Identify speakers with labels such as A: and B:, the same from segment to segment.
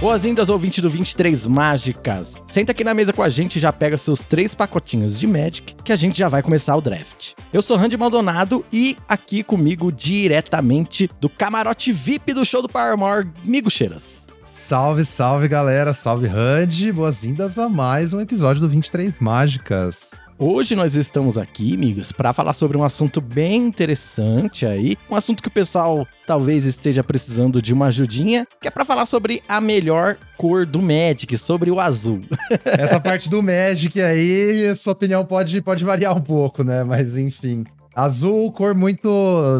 A: Boas-vindas, ouvinte do 23 Mágicas. Senta aqui na mesa com a gente e já pega seus três pacotinhos de Magic, que a gente já vai começar o draft. Eu sou Randy Maldonado e aqui comigo diretamente do camarote VIP do show do Paramore, Migo Cheiras.
B: Salve, salve galera, salve Randy, boas-vindas a mais um episódio do 23 Mágicas.
A: Hoje nós estamos aqui, amigos, para falar sobre um assunto bem interessante aí, um assunto que o pessoal talvez esteja precisando de uma ajudinha, que é para falar sobre a melhor cor do Magic, sobre o azul.
B: Essa parte do Magic aí, sua opinião pode, pode variar um pouco, né? Mas enfim. Azul, cor muito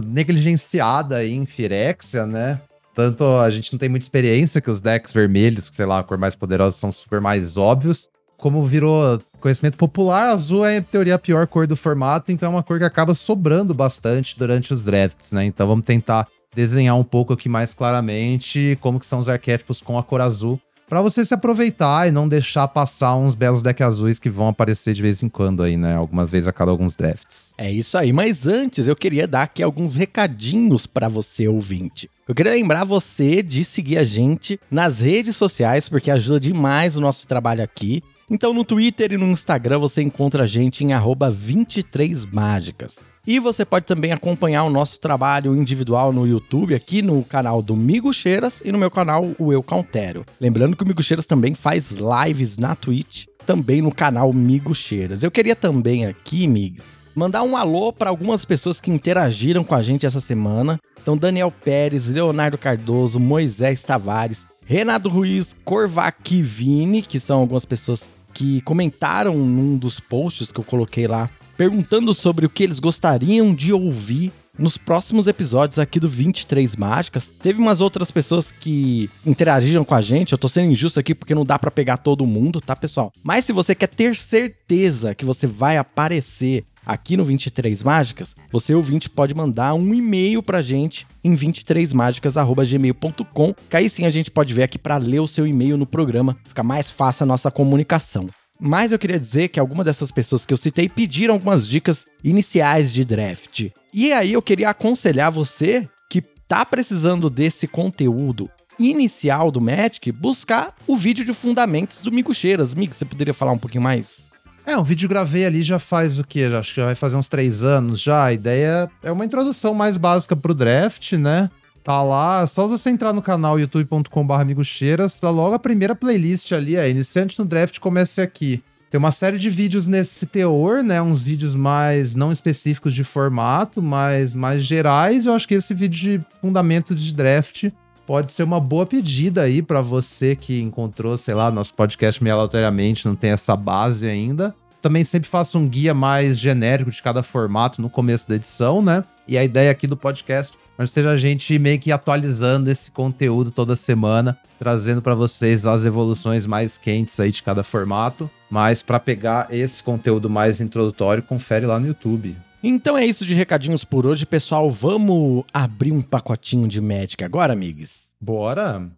B: negligenciada em Firexia, né? Tanto a gente não tem muita experiência que os decks vermelhos, que sei lá, a cor mais poderosa, são super mais óbvios como virou conhecimento popular, azul é, em teoria, a pior cor do formato, então é uma cor que acaba sobrando bastante durante os drafts, né? Então vamos tentar desenhar um pouco aqui mais claramente como que são os arquétipos com a cor azul, para você se aproveitar e não deixar passar uns belos decks azuis que vão aparecer de vez em quando aí, né? Algumas vezes a cada alguns drafts.
A: É isso aí, mas antes eu queria dar aqui alguns recadinhos para você ouvinte. Eu queria lembrar você de seguir a gente nas redes sociais, porque ajuda demais o nosso trabalho aqui. Então no Twitter e no Instagram você encontra a gente em 23mágicas. E você pode também acompanhar o nosso trabalho individual no YouTube, aqui no canal do Migo Cheiras e no meu canal, o Eu Countero. Lembrando que o Migo Cheiras também faz lives na Twitch, também no canal Migo Cheiras. Eu queria também aqui, Migs, mandar um alô para algumas pessoas que interagiram com a gente essa semana. Então, Daniel Pérez, Leonardo Cardoso, Moisés Tavares, Renato Ruiz, Corvacchini, que são algumas pessoas que comentaram num dos posts que eu coloquei lá, perguntando sobre o que eles gostariam de ouvir nos próximos episódios aqui do 23 Mágicas. Teve umas outras pessoas que interagiram com a gente. Eu tô sendo injusto aqui porque não dá para pegar todo mundo, tá, pessoal? Mas se você quer ter certeza que você vai aparecer aqui no 23 Mágicas, você ouvinte pode mandar um e-mail pra gente em 23mágicas@gmail.com, que aí sim a gente pode ver aqui para ler o seu e-mail no programa, fica mais fácil a nossa comunicação. Mas eu queria dizer que algumas dessas pessoas que eu citei pediram algumas dicas iniciais de draft. E aí eu queria aconselhar você que tá precisando desse conteúdo inicial do Magic, buscar o vídeo de fundamentos do Migo Cheiras. Migo, você poderia falar um pouquinho mais?
B: É, um vídeo gravei ali já faz o quê? Acho que já vai fazer uns três anos já. A ideia é uma introdução mais básica pro draft, né? Tá lá, só você entrar no canal youtube.com.br amigocheiras, tá logo a primeira playlist ali, é Iniciante no Draft Comece Aqui. Tem uma série de vídeos nesse teor, né? Uns vídeos mais não específicos de formato, mas mais gerais. Eu acho que esse vídeo de fundamento de draft pode ser uma boa pedida aí para você que encontrou, sei lá, nosso podcast meio aleatoriamente, não tem essa base ainda. Também sempre faço um guia mais genérico de cada formato no começo da edição, né? E a ideia aqui do podcast é seja a gente meio que atualizando esse conteúdo toda semana, trazendo para vocês as evoluções mais quentes aí de cada formato. Mas para pegar esse conteúdo mais introdutório, confere lá no YouTube.
A: Então é isso de recadinhos por hoje, pessoal. Vamos abrir um pacotinho de Magic agora, amigos?
B: Bora!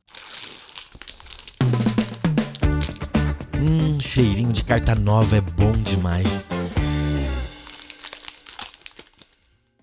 A: Hum, cheirinho de carta nova é bom demais.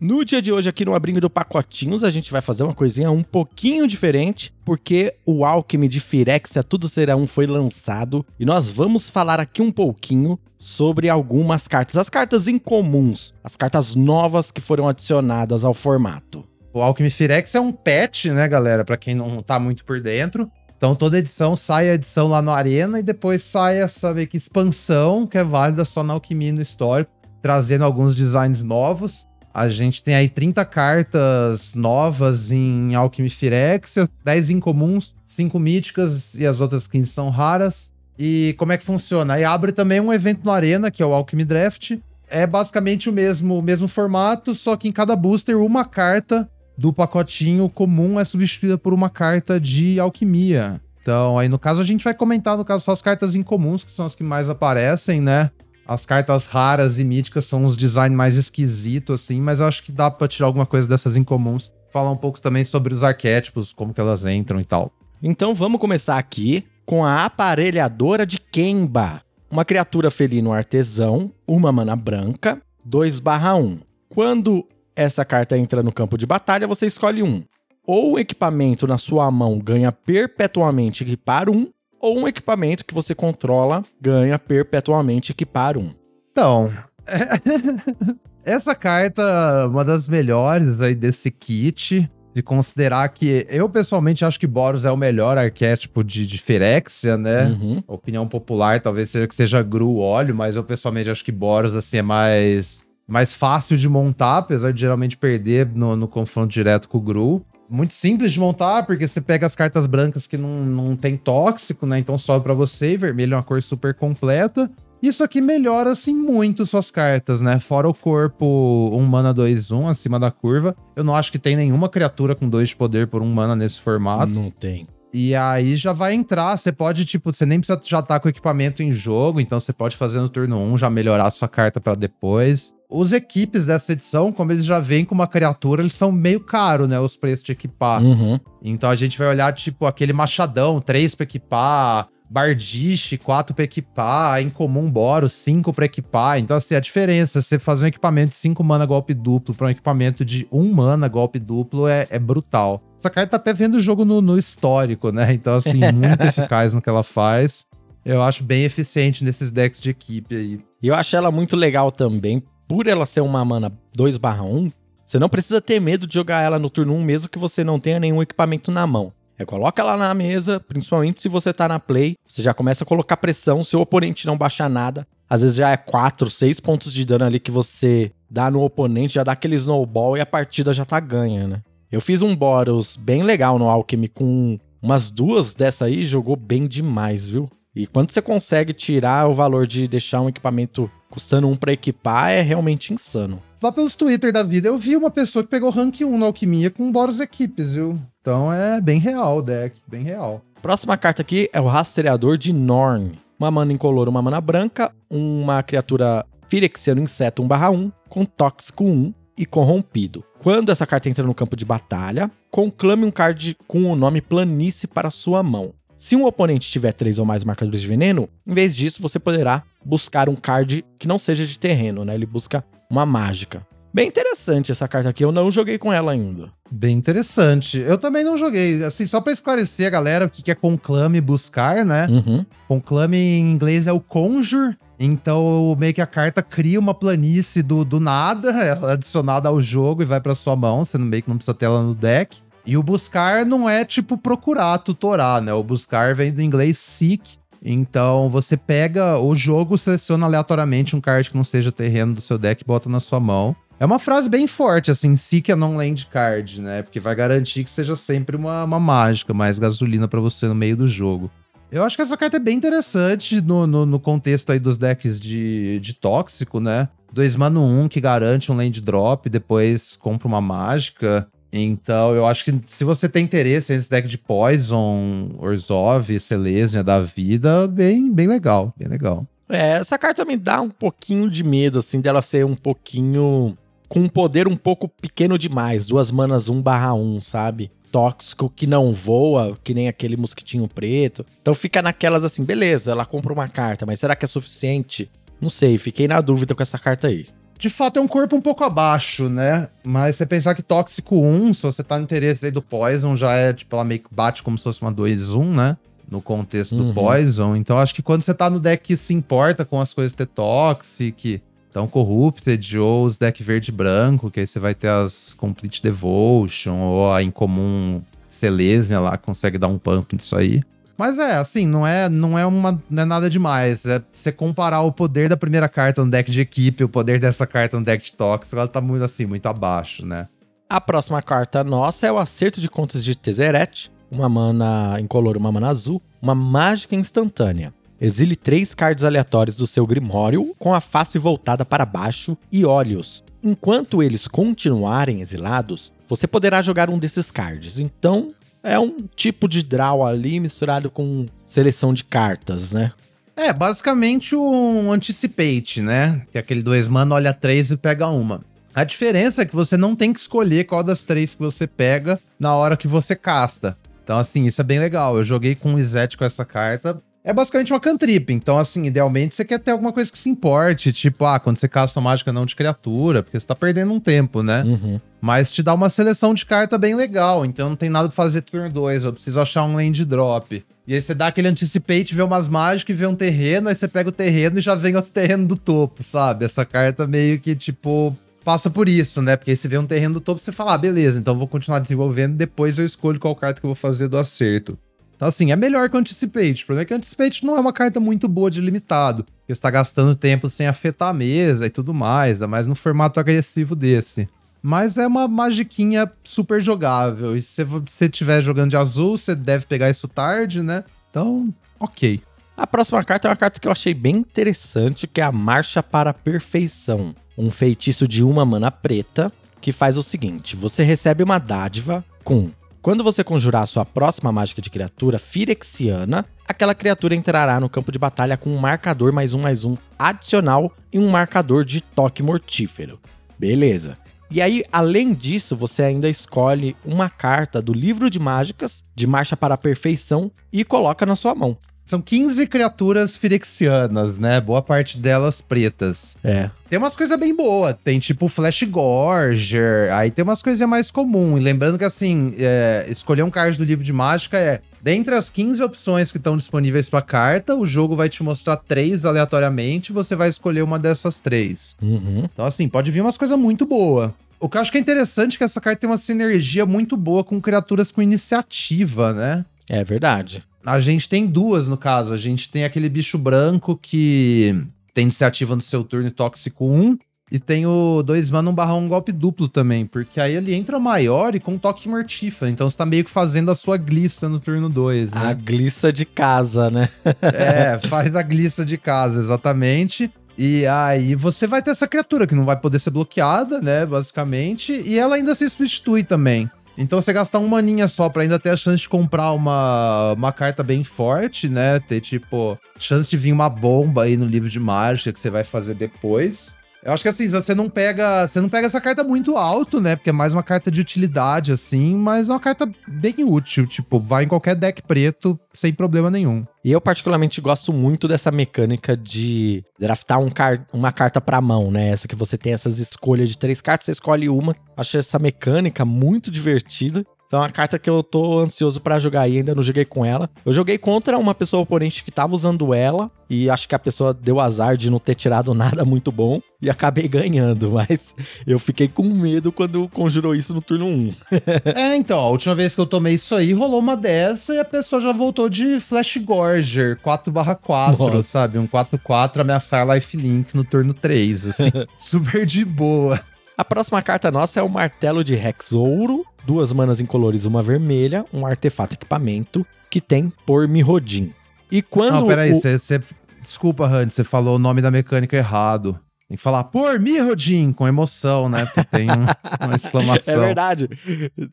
A: No dia de hoje, aqui no Abrindo do Pacotinhos, a gente vai fazer uma coisinha um pouquinho diferente, porque o Alchemy de Firexia Tudo Será Um foi lançado e nós vamos falar aqui um pouquinho sobre algumas cartas, as cartas incomuns, as cartas novas que foram adicionadas ao formato.
B: O Alchemy Firex é um patch, né, galera? Para quem não tá muito por dentro. Então toda edição sai a edição lá no Arena e depois sai essa meio que expansão que é válida só na Alquimia no histórico, trazendo alguns designs novos. A gente tem aí 30 cartas novas em Alchemy Phyrexia, 10 incomuns, 5 míticas e as outras 15 são raras. E como é que funciona? Aí abre também um evento no Arena, que é o Alchemy Draft. É basicamente o mesmo, o mesmo formato, só que em cada booster uma carta do pacotinho comum é substituída por uma carta de alquimia. Então, aí no caso a gente vai comentar, no caso, só as cartas incomuns, que são as que mais aparecem, né? As cartas raras e míticas são os designs mais esquisitos, assim, mas eu acho que dá pra tirar alguma coisa dessas incomuns. Falar um pouco também sobre os arquétipos, como que elas entram e tal.
A: Então vamos começar aqui com a aparelhadora de Kemba. Uma criatura felino artesão, uma mana branca, 2/1. Quando essa carta entra no campo de batalha, você escolhe um. ou um equipamento na sua mão ganha perpetuamente equipar um, ou um equipamento que você controla ganha perpetuamente equipar um.
B: Então, essa carta, uma das melhores aí desse kit, de considerar que eu pessoalmente acho que Boros é o melhor arquétipo de, de Firexia, né?
A: Uhum.
B: Opinião popular talvez seja que seja Gru óleo, mas eu pessoalmente acho que Boros assim é mais mais fácil de montar, apesar de geralmente perder no, no confronto direto com o Gru. Muito simples de montar, porque você pega as cartas brancas que não, não tem tóxico, né? Então sobe para você, e vermelho é uma cor super completa. Isso aqui melhora, assim, muito suas cartas, né? Fora o corpo 1 mana 2, 1 acima da curva. Eu não acho que tem nenhuma criatura com 2 de poder por 1 mana nesse formato.
A: Não tem.
B: E aí já vai entrar, você pode, tipo, você nem precisa já estar tá com o equipamento em jogo, então você pode fazer no turno 1 já melhorar a sua carta para depois. Os equipes dessa edição, como eles já vêm com uma criatura, eles são meio caro, né? Os preços de equipar.
A: Uhum.
B: Então a gente vai olhar, tipo, aquele machadão, 3 pra equipar, Bardiche, 4 pra equipar, Incomum Boros, 5 pra equipar. Então, assim, a diferença, você fazer um equipamento de 5 mana golpe duplo pra um equipamento de 1 mana golpe duplo é, é brutal. Essa carta tá até vendo o jogo no, no histórico, né? Então, assim, muito eficaz no que ela faz. Eu acho bem eficiente nesses decks de equipe aí.
A: E eu acho ela muito legal também, por ela ser uma mana 2/1, você não precisa ter medo de jogar ela no turno 1, mesmo que você não tenha nenhum equipamento na mão. É, coloca ela na mesa, principalmente se você tá na play, você já começa a colocar pressão, se o oponente não baixar nada, às vezes já é 4, 6 pontos de dano ali que você dá no oponente, já dá aquele snowball e a partida já tá ganha, né? Eu fiz um Boros bem legal no Alchemy com umas duas dessa aí, jogou bem demais, viu? E quando você consegue tirar o valor de deixar um equipamento custando um pra equipar, é realmente insano.
B: Lá pelos Twitter da vida, eu vi uma pessoa que pegou rank 1 na alquimia com Boros equipes, viu? Então é bem real o deck, bem real.
A: Próxima carta aqui é o Rastreador de Norn. Uma mana incolor, uma mana branca, uma criatura Phyrexiano Inseto 1/1, com tóxico 1 e corrompido. Quando essa carta entra no campo de batalha, conclame um card com o nome Planície para sua mão. Se um oponente tiver três ou mais marcadores de veneno, em vez disso você poderá buscar um card que não seja de terreno, né? Ele busca uma mágica. Bem interessante essa carta aqui, eu não joguei com ela ainda.
B: Bem interessante. Eu também não joguei. Assim, só para esclarecer a galera o que é conclame buscar, né?
A: Uhum.
B: Conclame em inglês é o conjure. Então, meio que a carta cria uma planície do, do nada, ela é adicionada ao jogo e vai para sua mão. Você meio que não precisa ter ela no deck. E o buscar não é tipo procurar, tutorar, né? O buscar vem do inglês seek. Então você pega o jogo, seleciona aleatoriamente um card que não seja terreno do seu deck e bota na sua mão. É uma frase bem forte, assim, seek a non-land card, né? Porque vai garantir que seja sempre uma, uma mágica, mais gasolina para você no meio do jogo. Eu acho que essa carta é bem interessante no, no, no contexto aí dos decks de, de tóxico, né? 2 mana 1 um, que garante um land drop, depois compra uma mágica. Então, eu acho que se você tem interesse nesse deck de Poison, Orzhov, Selesnya da vida, bem, bem legal, bem legal.
A: É, essa carta me dá um pouquinho de medo, assim, dela ser um pouquinho. com um poder um pouco pequeno demais. Duas manas 1/1, sabe? Tóxico que não voa, que nem aquele mosquitinho preto. Então fica naquelas assim, beleza, ela compra uma carta, mas será que é suficiente? Não sei, fiquei na dúvida com essa carta aí
B: de fato é um corpo um pouco abaixo, né? Mas você pensar que Tóxico 1, se você tá no interesse aí do Poison, já é, tipo, ela meio que bate como se fosse uma 2-1, né? No contexto uhum. do Poison. Então acho que quando você tá no deck que se importa com as coisas ter Toxic, então Corrupted, ou os deck verde e branco, que aí você vai ter as Complete Devotion, ou a Incomum Selesnya lá, consegue dar um pump nisso aí. Mas é, assim, não é, não é uma não é nada demais. É você comparar o poder da primeira carta no deck de equipe, o poder dessa carta no deck de tóxico, ela tá muito assim, muito abaixo, né?
A: A próxima carta nossa é o Acerto de Contas de Tezzeret, uma mana incolor, uma mana azul, uma mágica instantânea. Exile três cards aleatórios do seu Grimório com a face voltada para baixo e olhos. Enquanto eles continuarem exilados, você poderá jogar um desses cards. Então, é um tipo de draw ali misturado com seleção de cartas, né?
B: É, basicamente um anticipate, né? Que é aquele dois mana olha três e pega uma. A diferença é que você não tem que escolher qual das três que você pega na hora que você casta. Então, assim, isso é bem legal. Eu joguei com o Izete com essa carta. É basicamente uma cantrip. Então, assim, idealmente você quer ter alguma coisa que se importe. Tipo, ah, quando você casta uma mágica não de criatura, porque você tá perdendo um tempo, né?
A: Uhum.
B: Mas te dá uma seleção de carta bem legal. Então não tem nada pra fazer turno 2. Eu preciso achar um land drop. E aí você dá aquele anticipate, vê umas mágicas e vê um terreno, aí você pega o terreno e já vem outro terreno do topo, sabe? Essa carta meio que, tipo, passa por isso, né? Porque aí você vê um terreno do topo, você fala, ah, beleza, então vou continuar desenvolvendo, depois eu escolho qual carta que eu vou fazer do acerto. Então, assim, é melhor que o Anticipate. O problema é que o Anticipate não é uma carta muito boa de limitado. Porque você tá gastando tempo sem afetar a mesa e tudo mais, ainda mais no formato agressivo desse. Mas é uma magiquinha super jogável. E se você estiver jogando de azul, você deve pegar isso tarde, né? Então, ok.
A: A próxima carta é uma carta que eu achei bem interessante, que é a Marcha para a Perfeição. Um feitiço de uma mana preta, que faz o seguinte: você recebe uma dádiva com quando você conjurar a sua próxima mágica de criatura Firexiana, aquela criatura entrará no campo de batalha com um marcador mais um mais um adicional e um marcador de toque mortífero. Beleza. E aí, além disso, você ainda escolhe uma carta do livro de mágicas de Marcha para a Perfeição e coloca na sua mão.
B: São 15 criaturas firexianas, né? Boa parte delas pretas.
A: É.
B: Tem umas coisas bem boas. Tem tipo Flash Gorger. Aí tem umas coisas mais comuns. E lembrando que, assim, é, escolher um card do livro de mágica é. Dentre as 15 opções que estão disponíveis para carta, o jogo vai te mostrar três aleatoriamente. Você vai escolher uma dessas três.
A: Uhum.
B: Então, assim, pode vir umas coisas muito boas. O que eu acho que é interessante é que essa carta tem uma sinergia muito boa com criaturas com iniciativa, né?
A: É verdade.
B: A gente tem duas, no caso. A gente tem aquele bicho branco que tem iniciativa no seu turno e tóxico 1. E tem o 2 mana 1 barra 1 golpe duplo também. Porque aí ele entra maior e com toque mortífero. Então você tá meio que fazendo a sua glissa no turno 2, né?
A: A glissa de casa, né?
B: é, faz a glissa de casa, exatamente. E aí você vai ter essa criatura que não vai poder ser bloqueada, né? Basicamente. E ela ainda se substitui também. Então você gastar uma maninha só pra ainda ter a chance de comprar uma, uma carta bem forte, né? Ter, tipo, chance de vir uma bomba aí no livro de mágica que você vai fazer depois. Eu acho que assim, você não pega. Você não pega essa carta muito alto, né? Porque é mais uma carta de utilidade, assim, mas é uma carta bem útil. Tipo, vai em qualquer deck preto sem problema nenhum.
A: E eu, particularmente, gosto muito dessa mecânica de draftar um car uma carta pra mão, né? Essa que você tem essas escolhas de três cartas, você escolhe uma. Acho essa mecânica muito divertida. Então é uma carta que eu tô ansioso para jogar aí, ainda não joguei com ela. Eu joguei contra uma pessoa oponente que tava usando ela e acho que a pessoa deu azar de não ter tirado nada muito bom e acabei ganhando, mas eu fiquei com medo quando conjurou isso no turno 1.
B: é, então, a última vez que eu tomei isso aí, rolou uma dessa e a pessoa já voltou de Flash Gorger 4/4, sabe? Um 4/4 ameaçar lifelink no turno 3, assim. super de boa.
A: A próxima carta nossa é o Martelo de Rex Ouro, duas manas incolores, uma vermelha, um artefato equipamento que tem por Mirrodin. E quando. Não,
B: peraí, você. O... Desculpa, Hans, você falou o nome da mecânica errado. Tem que falar por Mirrodin, com emoção, né? Porque tem um, uma exclamação.
A: É verdade.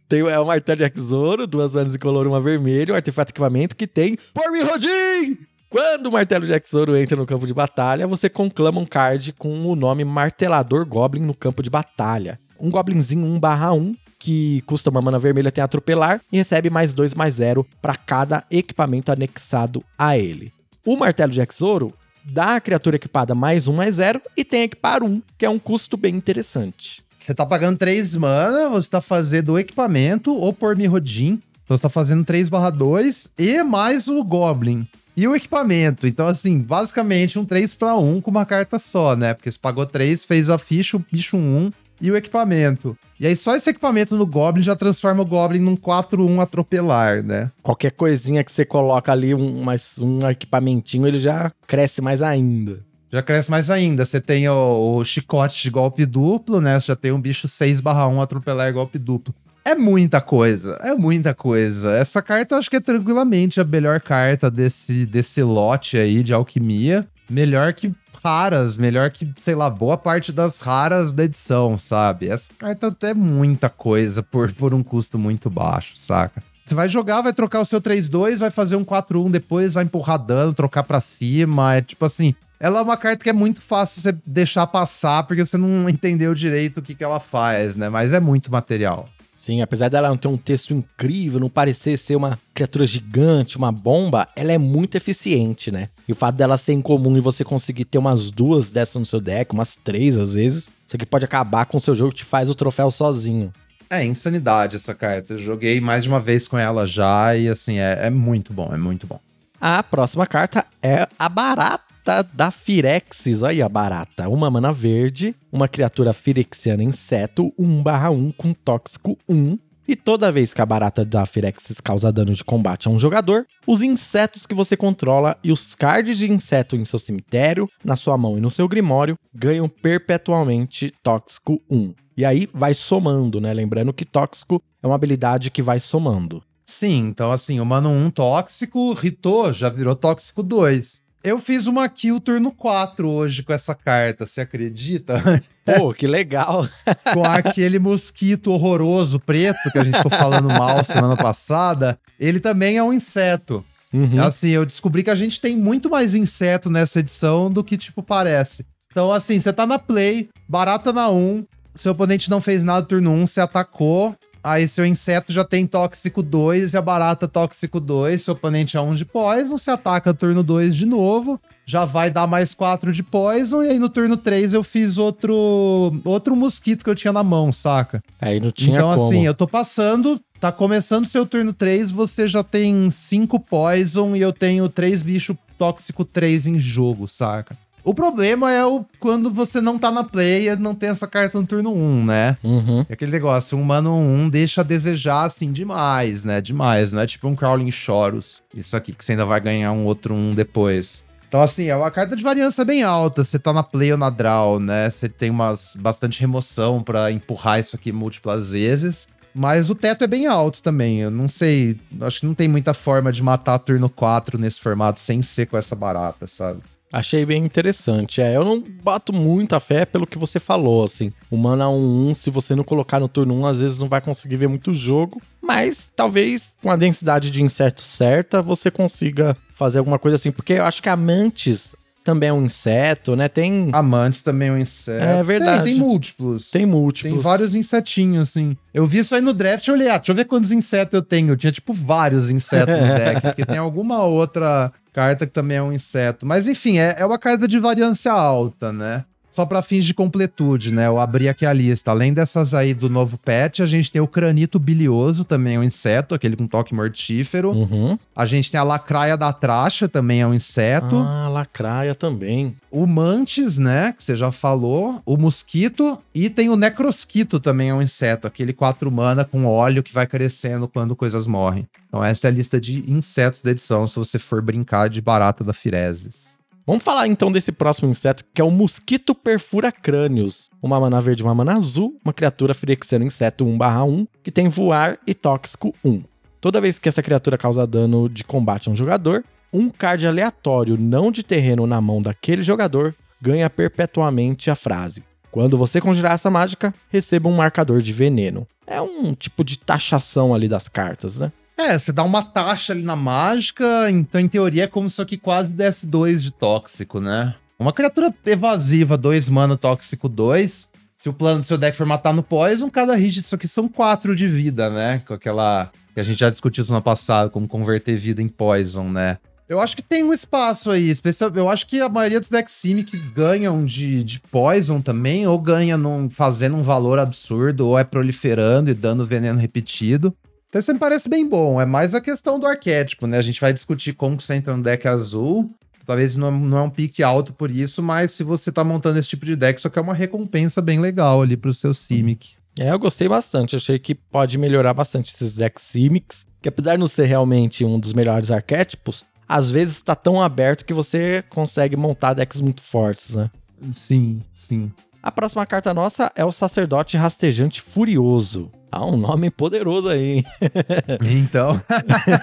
A: Tem, é um martelo de Rex Ouro, duas manas incolores, uma vermelha, um artefato equipamento que tem por Mirrodin! Quando o martelo de Exoro entra no campo de batalha, você conclama um card com o nome Martelador Goblin no campo de batalha. Um Goblinzinho 1/1 que custa uma mana vermelha tem atropelar e recebe mais 2 mais 0 para cada equipamento anexado a ele. O martelo de Exoro dá à criatura equipada mais 1 mais 0 e tem equipar 1, que é um custo bem interessante.
B: Você tá pagando 3 mana, você tá fazendo o equipamento ou por Mirrodin. Então você tá fazendo 3 2 e mais o Goblin. E o equipamento. Então, assim, basicamente um 3 para 1 com uma carta só, né? Porque você pagou 3, fez a ficha, o bicho 1 e o equipamento. E aí só esse equipamento no Goblin já transforma o Goblin num 4-1 atropelar, né?
A: Qualquer coisinha que você coloca ali, um, mais um equipamentinho, ele já cresce mais ainda.
B: Já cresce mais ainda. Você tem o, o chicote de golpe duplo, né? Você já tem um bicho 6/1 atropelar golpe duplo. É muita coisa, é muita coisa. Essa carta acho que é tranquilamente a melhor carta desse, desse lote aí de alquimia. Melhor que raras, melhor que, sei lá, boa parte das raras da edição, sabe? Essa carta é muita coisa por, por um custo muito baixo, saca? Você vai jogar, vai trocar o seu 3-2, vai fazer um 4-1 depois, vai empurrar dano, trocar pra cima. É tipo assim. Ela é uma carta que é muito fácil você deixar passar, porque você não entendeu direito o que, que ela faz, né? Mas é muito material.
A: Sim, apesar dela não ter um texto incrível, não parecer ser uma criatura gigante, uma bomba, ela é muito eficiente, né? E o fato dela ser incomum e você conseguir ter umas duas dessas no seu deck, umas três às vezes, isso aqui pode acabar com o seu jogo que te faz o troféu sozinho.
B: É insanidade essa carta. Eu joguei mais de uma vez com ela já e assim, é, é muito bom, é muito bom.
A: A próxima carta é a barata da Firexis. Olha aí a barata. Uma mana verde, uma criatura firexiana inseto, 1/1 com tóxico 1. E toda vez que a barata da Firexis causa dano de combate a um jogador, os insetos que você controla e os cards de inseto em seu cemitério, na sua mão e no seu grimório ganham perpetualmente tóxico 1. E aí vai somando, né? Lembrando que tóxico é uma habilidade que vai somando.
B: Sim, então assim, o mano 1 tóxico, ritou, já virou tóxico 2. Eu fiz uma kill turno 4 hoje com essa carta, você acredita?
A: Pô, que legal.
B: com aquele mosquito horroroso preto que a gente ficou falando mal semana passada. Ele também é um inseto. Uhum. Assim, eu descobri que a gente tem muito mais inseto nessa edição do que, tipo, parece. Então, assim, você tá na play, barata na 1, seu oponente não fez nada no turno 1, você atacou, Aí seu inseto já tem tóxico 2 e a barata tóxico 2. Seu oponente é 1 um de poison, você ataca turno 2 de novo. Já vai dar mais 4 de poison. E aí no turno 3 eu fiz outro outro mosquito que eu tinha na mão, saca?
A: Aí não tinha
B: Então
A: como.
B: assim, eu tô passando, tá começando seu turno 3, você já tem 5 poison e eu tenho 3 bicho tóxico 3 em jogo, saca? O problema é o quando você não tá na play e não tem essa carta no turno 1, né?
A: Uhum.
B: É aquele negócio, um mano 1 deixa a desejar, assim, demais, né? Demais, não é tipo um Crawling Chorus. Isso aqui, que você ainda vai ganhar um outro 1 depois. Então, assim, é uma carta de variância bem alta. Você tá na play ou na draw, né? Você tem umas bastante remoção para empurrar isso aqui múltiplas vezes. Mas o teto é bem alto também. Eu não sei. Acho que não tem muita forma de matar turno 4 nesse formato sem ser com essa barata, sabe?
A: Achei bem interessante. É, eu não bato muita fé pelo que você falou, assim. O mana 1-1, se você não colocar no turno 1, às vezes não vai conseguir ver muito jogo. Mas talvez com a densidade de inseto certa, você consiga fazer alguma coisa assim. Porque eu acho que a Mantis também é um inseto, né? Tem.
B: Amantes também é um inseto.
A: É verdade.
B: Tem, tem múltiplos.
A: Tem múltiplos.
B: Tem vários insetinhos, assim. Eu vi isso aí no draft e olhei, ah, deixa eu ver quantos insetos eu tenho. Eu tinha, tipo, vários insetos no deck. porque tem alguma outra carta que também é um inseto. Mas enfim, é, é uma carta de variância alta, né? Só para fins de completude, né? Eu abri aqui a lista. Além dessas aí do novo pet, a gente tem o cranito bilioso, também é um inseto, aquele com toque mortífero.
A: Uhum.
B: A gente tem a lacraia da tracha, também é um inseto.
A: Ah, lacraia também.
B: O mantis, né? Que você já falou. O mosquito. E tem o necrosquito também, é um inseto. Aquele 4 mana com óleo que vai crescendo quando coisas morrem. Então essa é a lista de insetos da edição, se você for brincar de barata da Firezes.
A: Vamos falar então desse próximo inseto, que é o mosquito perfura crânios. Uma mana verde e uma mana azul, uma criatura firexiana inseto 1/1, que tem voar e tóxico 1. Toda vez que essa criatura causa dano de combate a um jogador, um card aleatório não de terreno na mão daquele jogador ganha perpetuamente a frase. Quando você conjurar essa mágica, receba um marcador de veneno. É um tipo de taxação ali das cartas, né?
B: É, você dá uma taxa ali na mágica, então em teoria é como se isso aqui quase desse 2 de tóxico, né? Uma criatura evasiva, 2 mana, tóxico 2. Se o plano do seu deck for matar no poison, cada hit disso aqui são 4 de vida, né? Com aquela que a gente já discutiu semana passada, como converter vida em poison, né? Eu acho que tem um espaço aí, especial. Eu acho que a maioria dos decks Simic ganham de, de Poison também, ou ganha num, fazendo um valor absurdo, ou é proliferando e dando veneno repetido. Então isso me parece bem bom. É mais a questão do arquétipo, né? A gente vai discutir como que você entra no deck azul. Talvez não, não é um pique alto por isso, mas se você tá montando esse tipo de deck, só que é uma recompensa bem legal ali pro seu Simic.
A: É, eu gostei bastante. Achei que pode melhorar bastante esses decks Simics, que apesar de não ser realmente um dos melhores arquétipos, às vezes tá tão aberto que você consegue montar decks muito fortes, né?
B: Sim, sim.
A: A próxima carta nossa é o Sacerdote Rastejante Furioso. Ah, um nome poderoso aí, hein?
B: Então.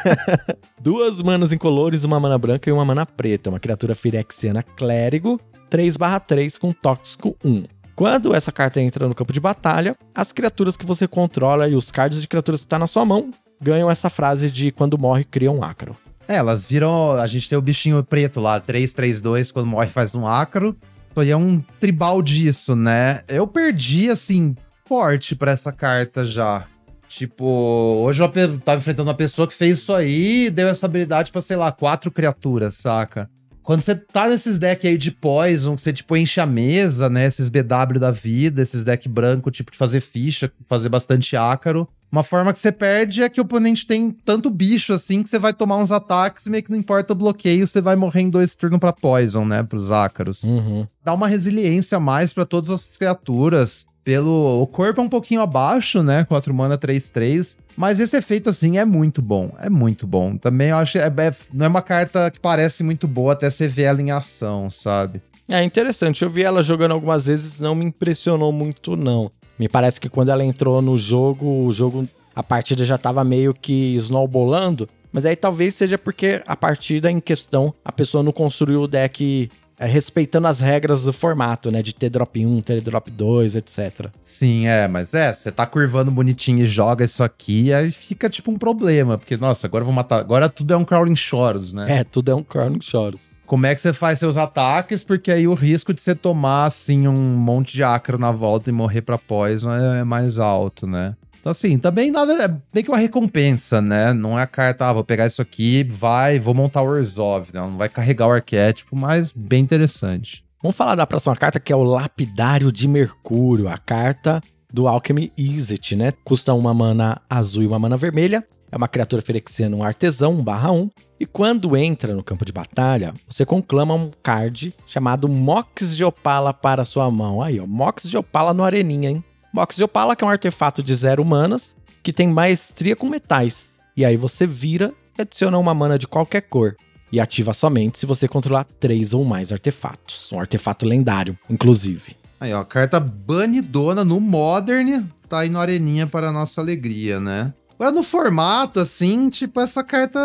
A: Duas manas incolores, uma mana branca e uma mana preta. Uma criatura firexiana clérigo, 3/3 com tóxico 1. Quando essa carta entra no campo de batalha, as criaturas que você controla e os cards de criaturas que estão tá na sua mão ganham essa frase de quando morre, cria um ácaro.
B: É, elas viram. A gente tem o bichinho preto lá, 332, quando morre faz um ácaro. Foi é um tribal disso, né? Eu perdi, assim, forte pra essa carta já. Tipo, hoje eu tava enfrentando uma pessoa que fez isso aí e deu essa habilidade pra, sei lá, quatro criaturas, saca? Quando você tá nesses decks aí de Poison, que você, tipo, enche a mesa, né? Esses BW da vida, esses deck branco, tipo, de fazer ficha, fazer bastante ácaro. Uma forma que você perde é que o oponente tem tanto bicho assim que você vai tomar uns ataques e meio que não importa o bloqueio, você vai morrer em dois turnos pra Poison, né? Pros ácaros.
A: Uhum.
B: Dá uma resiliência a mais para todas as criaturas pelo. O corpo é um pouquinho abaixo, né? 4 mana 3-3. Mas esse efeito, assim, é muito bom. É muito bom. Também eu acho. É, é, não é uma carta que parece muito boa até você ver ela em ação, sabe?
A: É interessante. Eu vi ela jogando algumas vezes, não me impressionou muito, não. Me parece que quando ela entrou no jogo, o jogo. A partida já tava meio que snowballando. Mas aí talvez seja porque a partida em questão, a pessoa não construiu o deck é, respeitando as regras do formato, né? De ter drop 1, ter drop 2, etc.
B: Sim, é, mas é, você tá curvando bonitinho e joga isso aqui, aí fica tipo um problema, porque, nossa, agora eu vou matar. Agora tudo é um Crawling Shores, né?
A: É, tudo é um Crawling Shores.
B: Como é que você faz seus ataques? Porque aí o risco de você tomar, assim, um monte de acro na volta e morrer pra Poison é mais alto, né? Então, assim, também nada. É bem que uma recompensa, né? Não é a carta, ah, vou pegar isso aqui, vai, vou montar o Resolve, né? Não vai carregar o arquétipo, mas bem interessante.
A: Vamos falar da próxima carta, que é o Lapidário de Mercúrio, a carta do Alchemy Izzet, né? Custa uma mana azul e uma mana vermelha. É uma criatura ferexiana, um artesão, 1 barra 1. E quando entra no campo de batalha, você conclama um card chamado Mox de Opala para sua mão. Aí, ó, Mox de Opala no Areninha, hein? Mox de Opala, que é um artefato de zero manas, que tem maestria com metais. E aí você vira e adiciona uma mana de qualquer cor. E ativa somente se você controlar três ou mais artefatos. Um artefato lendário, inclusive.
B: Aí, ó, carta banidona no Modern, tá aí no Areninha para nossa alegria, né? Agora, no formato, assim, tipo, essa carta,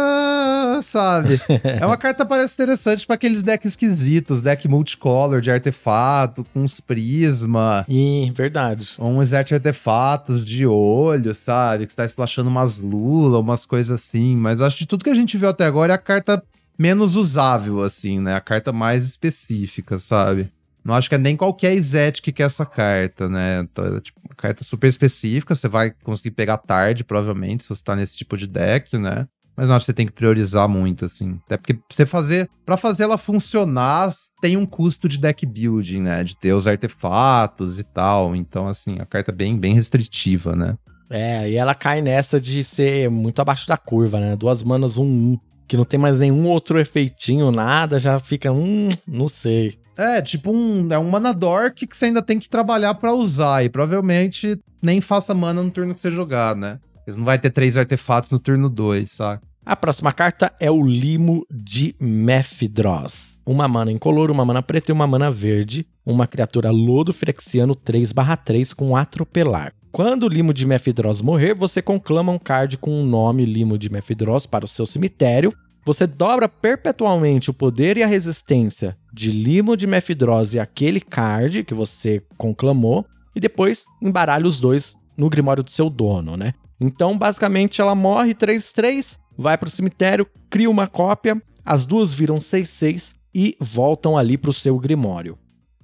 B: sabe? é uma carta parece interessante para aqueles decks esquisitos, deck multicolor de artefato, com uns prisma.
A: Ih, verdade.
B: Uns artefatos de olho, sabe? Que está splashando umas lula, umas coisas assim. Mas acho que de tudo que a gente viu até agora é a carta menos usável, assim, né? A carta mais específica, sabe? Não acho que é nem qualquer Izete que é essa carta, né? Então, é, tipo, uma carta super específica, você vai conseguir pegar tarde, provavelmente, se você tá nesse tipo de deck, né? Mas não acho que você tem que priorizar muito, assim. Até porque você fazer. para fazer ela funcionar, tem um custo de deck building, né? De ter os artefatos e tal. Então, assim, a carta é bem, bem restritiva, né?
A: É, e ela cai nessa de ser muito abaixo da curva, né? Duas manas, um, um. Que não tem mais nenhum outro efeitinho, nada, já fica, hum, não sei.
B: É, tipo um, é um mana dork que você ainda tem que trabalhar para usar e provavelmente nem faça mana no turno que você jogar, né? Você não vai ter três artefatos no turno 2, saca?
A: A próxima carta é o Limo de Mephidros. Uma mana incolor, uma mana preta e uma mana verde. Uma criatura lodo firexiano 3/3 com atropelar. Quando o Limo de Mephidros morrer, você conclama um card com o nome Limo de Mephidros para o seu cemitério você dobra perpetualmente o poder e a resistência de Limo de Mephidrose e aquele card que você conclamou, e depois embaralha os dois no grimório do seu dono, né? Então, basicamente, ela morre 3-3, vai pro cemitério, cria uma cópia, as duas viram 6-6 e voltam ali pro seu grimório.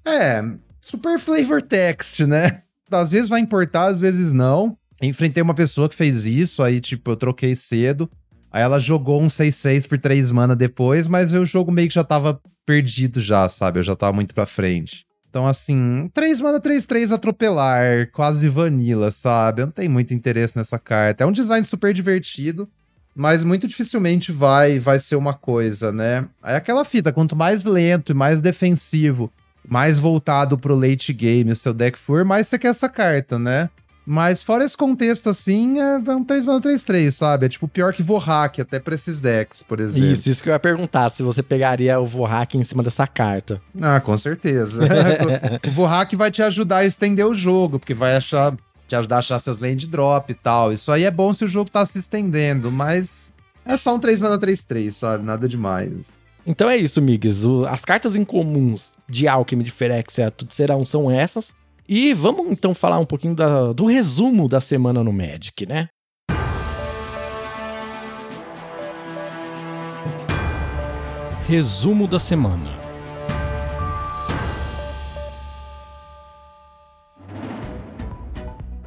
B: É, super flavor text, né? Às vezes vai importar, às vezes não. Enfrentei uma pessoa que fez isso, aí, tipo, eu troquei cedo. Aí ela jogou um 6-6 por 3 mana depois, mas o jogo meio que já tava perdido já, sabe? Eu já tava muito pra frente. Então, assim, 3 mana 3-3 atropelar, quase vanilla, sabe? Eu não tenho muito interesse nessa carta. É um design super divertido, mas muito dificilmente vai vai ser uma coisa, né? É aquela fita, quanto mais lento e mais defensivo, mais voltado pro late game o seu deck for, mais você quer essa carta, né? Mas fora esse contexto, assim, é um 3 mana 3-3, sabe? É tipo pior que Vorrak, até pra esses decks, por exemplo.
A: Isso, isso que eu ia perguntar, se você pegaria o Vorrak em cima dessa carta.
B: Ah, com certeza. o Vorrak vai te ajudar a estender o jogo, porque vai achar, te ajudar a achar seus land drop e tal. Isso aí é bom se o jogo tá se estendendo, mas é só um 3 mana 3-3, sabe? Nada demais.
A: Então é isso, Migs. as cartas incomuns de Alchemy, de Phyrexia, tudo serão são essas. E vamos então falar um pouquinho da, do resumo da semana no Magic, né? Resumo da semana.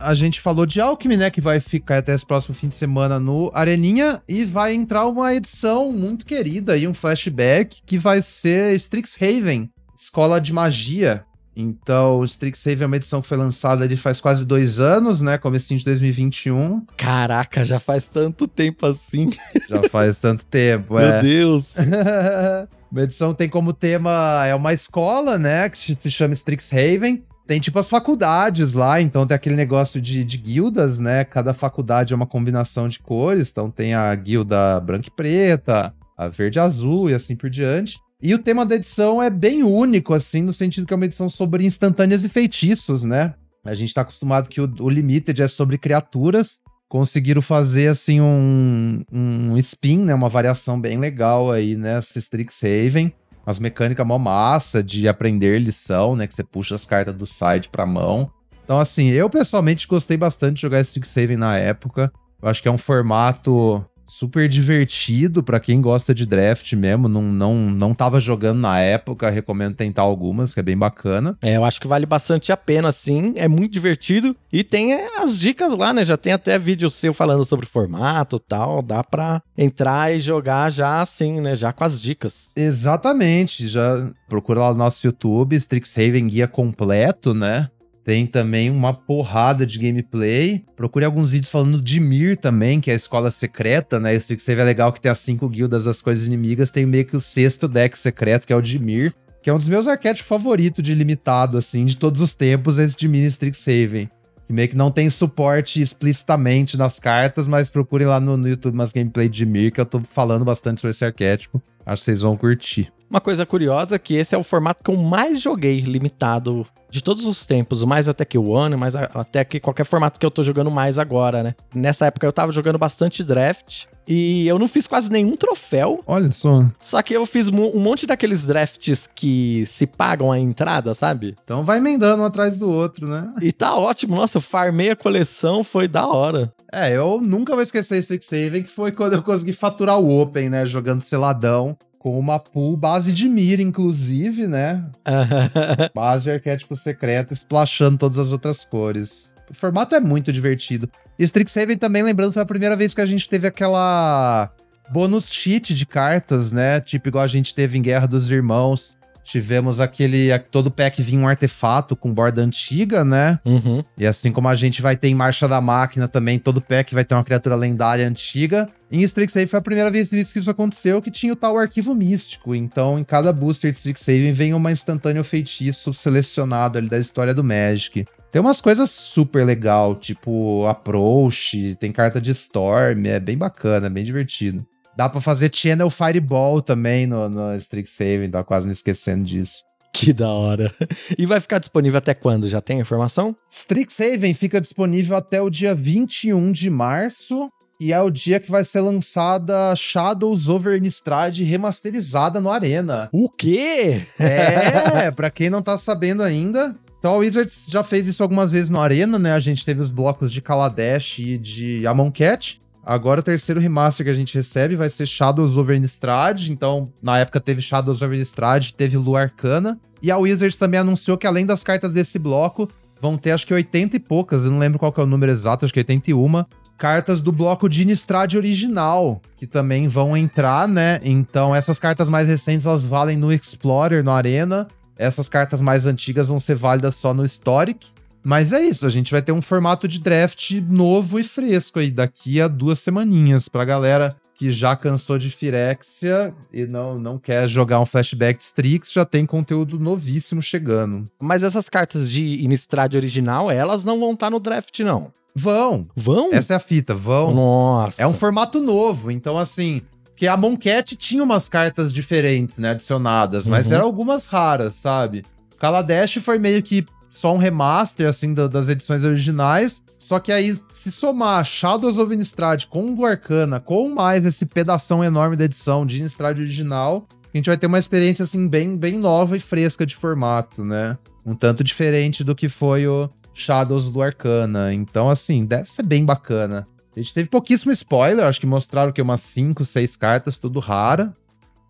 B: a gente falou de Alckmin, né? Que vai ficar até esse próximo fim de semana no Areninha. E vai entrar uma edição muito querida aí, um flashback, que vai ser Strixhaven, Escola de Magia. Então, Strixhaven é uma edição que foi lançada ali faz quase dois anos, né? Comecinho de 2021.
A: Caraca, já faz tanto tempo assim.
B: Já faz tanto tempo,
A: Meu
B: é.
A: Deus.
B: Uma edição tem como tema, é uma escola, né, que se chama Strixhaven. Tem tipo as faculdades lá, então tem aquele negócio de, de guildas, né? Cada faculdade é uma combinação de cores, então tem a guilda branca e preta, a verde e azul e assim por diante. E o tema da edição é bem único, assim, no sentido que é uma edição sobre instantâneas e feitiços, né? A gente tá acostumado que o, o Limited é sobre criaturas, conseguiram fazer assim um, um spin, né, uma variação bem legal aí nessa Strixhaven. As mecânicas mó massa de aprender lição, né, que você puxa as cartas do side pra mão. Então assim, eu pessoalmente gostei bastante de jogar Strixhaven na época. Eu acho que é um formato super divertido pra quem gosta de draft mesmo. Não, não, não tava jogando na época, recomendo tentar algumas, que é bem bacana.
A: É, eu acho que vale bastante a pena, sim. É muito divertido. E tem é, as dicas lá, né? Já tem até vídeo seu falando sobre formato e tal. Dá pra entrar e jogar já assim, né? Já com as dicas.
B: Exatamente, já procura lá no nosso YouTube, Strixhaven Guia completo, né? Tem também uma porrada de gameplay. Procure alguns vídeos falando de Mir também, que é a escola secreta, né? Esse que é legal que tem as cinco guildas das coisas inimigas. Tem meio que o sexto deck secreto, que é o de Mir, que é um dos meus arquétipos favoritos de limitado, assim, de todos os tempos, esse de Mini Strixhaven. Que meio que não tem suporte explicitamente nas cartas, mas procurem lá no, no YouTube umas gameplay de Mir, que eu tô falando bastante sobre esse arquétipo. Acho que vocês vão curtir.
A: Uma coisa curiosa é que esse é o formato que eu mais joguei limitado de todos os tempos, mais até que o One, mais até que qualquer formato que eu tô jogando mais agora, né? Nessa época eu tava jogando bastante draft e eu não fiz quase nenhum troféu,
B: Olha só.
A: só que eu fiz um monte daqueles drafts que se pagam a entrada, sabe?
B: Então vai emendando um atrás do outro, né?
A: E tá ótimo, nossa, eu farmei a coleção, foi da hora.
B: É, eu nunca vou esquecer Strixhaven, que foi quando eu consegui faturar o Open, né? Jogando seladão. Com uma pool base de mira, inclusive, né? Base de arquétipo secreto, splashando todas as outras cores. O formato é muito divertido. E Strixhaven também, lembrando, foi a primeira vez que a gente teve aquela bônus cheat de cartas, né? Tipo igual a gente teve em Guerra dos Irmãos. Tivemos aquele. Todo pack vinha um artefato com borda antiga, né?
A: Uhum.
B: E assim como a gente vai ter em Marcha da Máquina também, todo pack vai ter uma criatura lendária antiga. Em Strixhaven foi a primeira vez que isso aconteceu, que tinha o tal arquivo místico. Então, em cada booster de Strixhaven vem uma instantânea feitiço selecionado ali da história do Magic. Tem umas coisas super legal, tipo Approach, tem carta de Storm, é bem bacana, é bem divertido. Dá pra fazer Channel Fireball também no, no Strixhaven, tá quase me esquecendo disso.
A: Que da hora. E vai ficar disponível até quando? Já tem a informação?
B: Strixhaven fica disponível até o dia 21 de março. E é o dia que vai ser lançada Shadows over Innistrad remasterizada no Arena.
A: O quê?
B: É, pra quem não tá sabendo ainda. Então a Wizards já fez isso algumas vezes no Arena, né? A gente teve os blocos de Kaladesh e de Amonkhet. Agora o terceiro remaster que a gente recebe vai ser Shadows over Innistrad. Então, na época teve Shadows over Innistrad, teve Lua Arcana. E a Wizards também anunciou que além das cartas desse bloco, vão ter acho que 80 e poucas, eu não lembro qual é o número exato, acho que 81 cartas do bloco de Innistrad original, que também vão entrar, né? Então essas cartas mais recentes elas valem no Explorer, no Arena. Essas cartas mais antigas vão ser válidas só no Historic. Mas é isso, a gente vai ter um formato de draft novo e fresco aí daqui a duas semaninhas pra galera que já cansou de Firexia e não, não quer jogar um flashback de Strix, já tem conteúdo novíssimo chegando.
A: Mas essas cartas de Innistrad original, elas não vão estar no draft, não.
B: Vão!
A: Vão?
B: Essa é a fita, vão.
A: Nossa.
B: É um formato novo, então assim. Porque a Moncat tinha umas cartas diferentes, né? Adicionadas, mas
A: Uhum.
B: eram algumas raras, sabe? Kaladesh foi meio que só um remaster, assim, da- das edições originais. Só que aí, se somar Shadows of Innistrad com do Arcana, com mais esse pedação enorme da edição de Innistrad original, a gente vai ter uma experiência, assim, bem, bem nova e fresca de formato, né? Um tanto diferente do que foi o Shadows do Arcana. Então, assim, deve ser bem bacana. A gente teve pouquíssimo spoiler, acho que mostraram que umas 5, 6 cartas, tudo rara.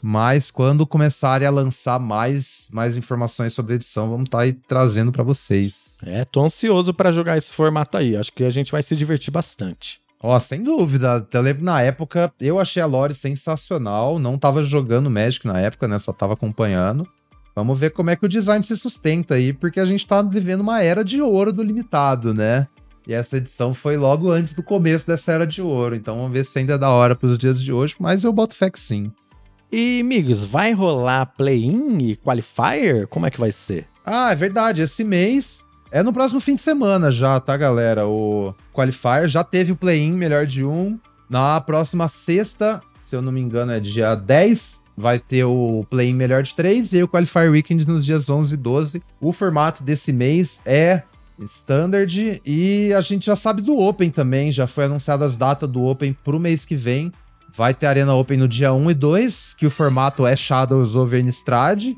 B: Mas quando começarem a lançar mais, mais informações sobre a edição, vamos estar tá aí trazendo para vocês.
A: É, tô ansioso para jogar esse formato aí. Acho que a gente vai se divertir bastante.
B: Ó, sem dúvida. Eu lembro na época, eu achei a lore sensacional. Não tava jogando Magic na época, né? Só tava acompanhando. Vamos ver como é que o design se sustenta aí, porque a gente tá vivendo uma era de ouro do limitado, né? E essa edição foi logo antes do começo dessa era de ouro. Então vamos ver se ainda é da hora pros dias de hoje, mas eu boto fé que sim.
A: E, amigos, vai rolar play-in e qualifier? Como é que vai ser?
B: Ah, é verdade. Esse mês é no próximo fim de semana já, tá, galera? O qualifier já teve o play-in melhor de um. Na próxima sexta, se eu não me engano, é dia 10, vai ter o play-in melhor de três e o qualifier weekend nos dias 11 e 12. O formato desse mês é standard e a gente já sabe do Open também, já foi anunciada as datas do Open pro mês que vem. Vai ter Arena Open no dia 1 e 2, que o formato é Shadows over Innistrad.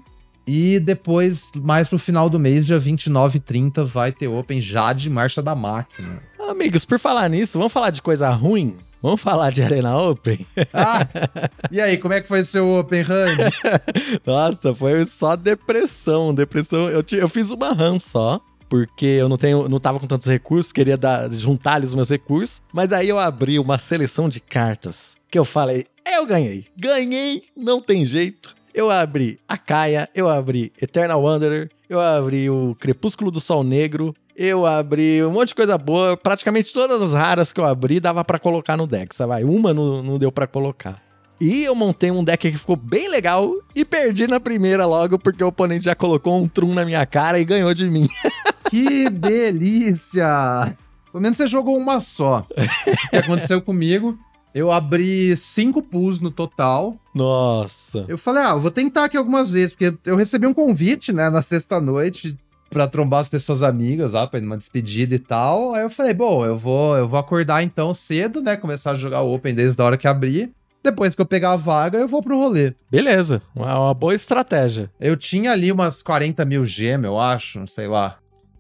B: E depois, mais pro final do mês, dia 29 e 30, vai ter Open já de Marcha da Máquina.
A: Amigos, por falar nisso, vamos falar de coisa ruim? Vamos falar de Arena Open?
B: Ah, e aí, como é que foi seu Open Run?
A: Nossa, foi só depressão. Depressão. Eu, eu fiz uma run só porque eu não tenho, não tava com tantos recursos, queria dar, juntar os meus recursos. Mas aí eu abri uma seleção de cartas que eu falei, eu ganhei, ganhei, não tem jeito. Eu abri a Kaia, eu abri Eternal Wanderer, eu abri o Crepúsculo do Sol Negro, eu abri um monte de coisa boa. Praticamente todas as raras que eu abri dava para colocar no deck, sabe? Uma não, não deu para colocar. E eu montei um deck que ficou bem legal e perdi na primeira logo porque o oponente já colocou um Trum na minha cara e ganhou de mim.
B: Que delícia! Pelo menos você jogou uma só. o que aconteceu comigo? Eu abri cinco pools no total.
A: Nossa.
B: Eu falei, ah, eu vou tentar aqui algumas vezes, porque eu recebi um convite, né, na sexta-noite para trombar as pessoas amigas, lá, pra ir numa despedida e tal. Aí eu falei, bom, eu vou, eu vou acordar então cedo, né, começar a jogar o Open desde a hora que abrir. Depois que eu pegar a vaga, eu vou pro rolê.
A: Beleza, uma, uma boa estratégia.
B: Eu tinha ali umas 40 mil gemas, eu acho, sei lá.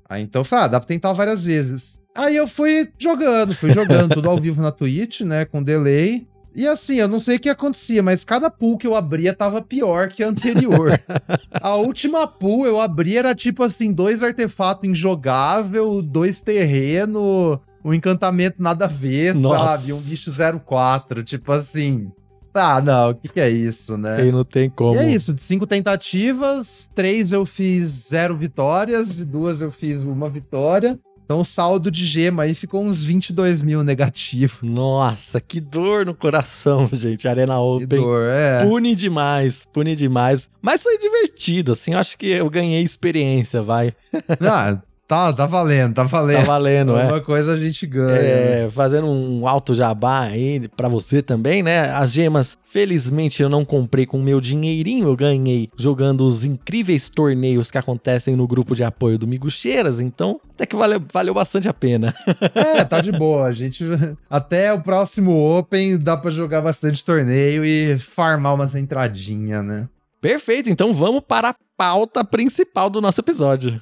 B: Aí então eu falei, ah, dá pra tentar várias vezes. Aí eu fui jogando, fui jogando tudo ao vivo na Twitch, né, com delay. E assim, eu não sei o que acontecia, mas cada pool que eu abria tava pior que a anterior. a última pool eu abri era tipo assim, dois artefatos injogável, dois terreno, um encantamento nada a ver, Nossa. sabe? Um bicho 04, tipo assim. Ah, não, o que, que é isso, né?
A: E não tem como.
B: E é isso, de cinco tentativas, três eu fiz zero vitórias e duas eu fiz uma vitória. Então o saldo de gema aí ficou uns 22 mil negativo.
A: Nossa, que dor no coração, gente. Arena Open. Que dor, é. Pune demais, pune demais. Mas foi divertido, assim. Acho que eu ganhei experiência, vai.
B: Ah, Tá, tá valendo, tá valendo.
A: Tá valendo, é.
B: Uma coisa a gente ganha.
A: É, né? fazendo um alto jabá aí pra você também, né? As gemas, felizmente eu não comprei com meu dinheirinho, eu ganhei jogando os incríveis torneios que acontecem no grupo de apoio do Miguxeiras, então até que valeu, valeu bastante a pena.
B: É, tá de boa. A gente. Até o próximo Open dá pra jogar bastante torneio e farmar umas entradinhas, né?
A: Perfeito, então vamos para a pauta principal do nosso episódio.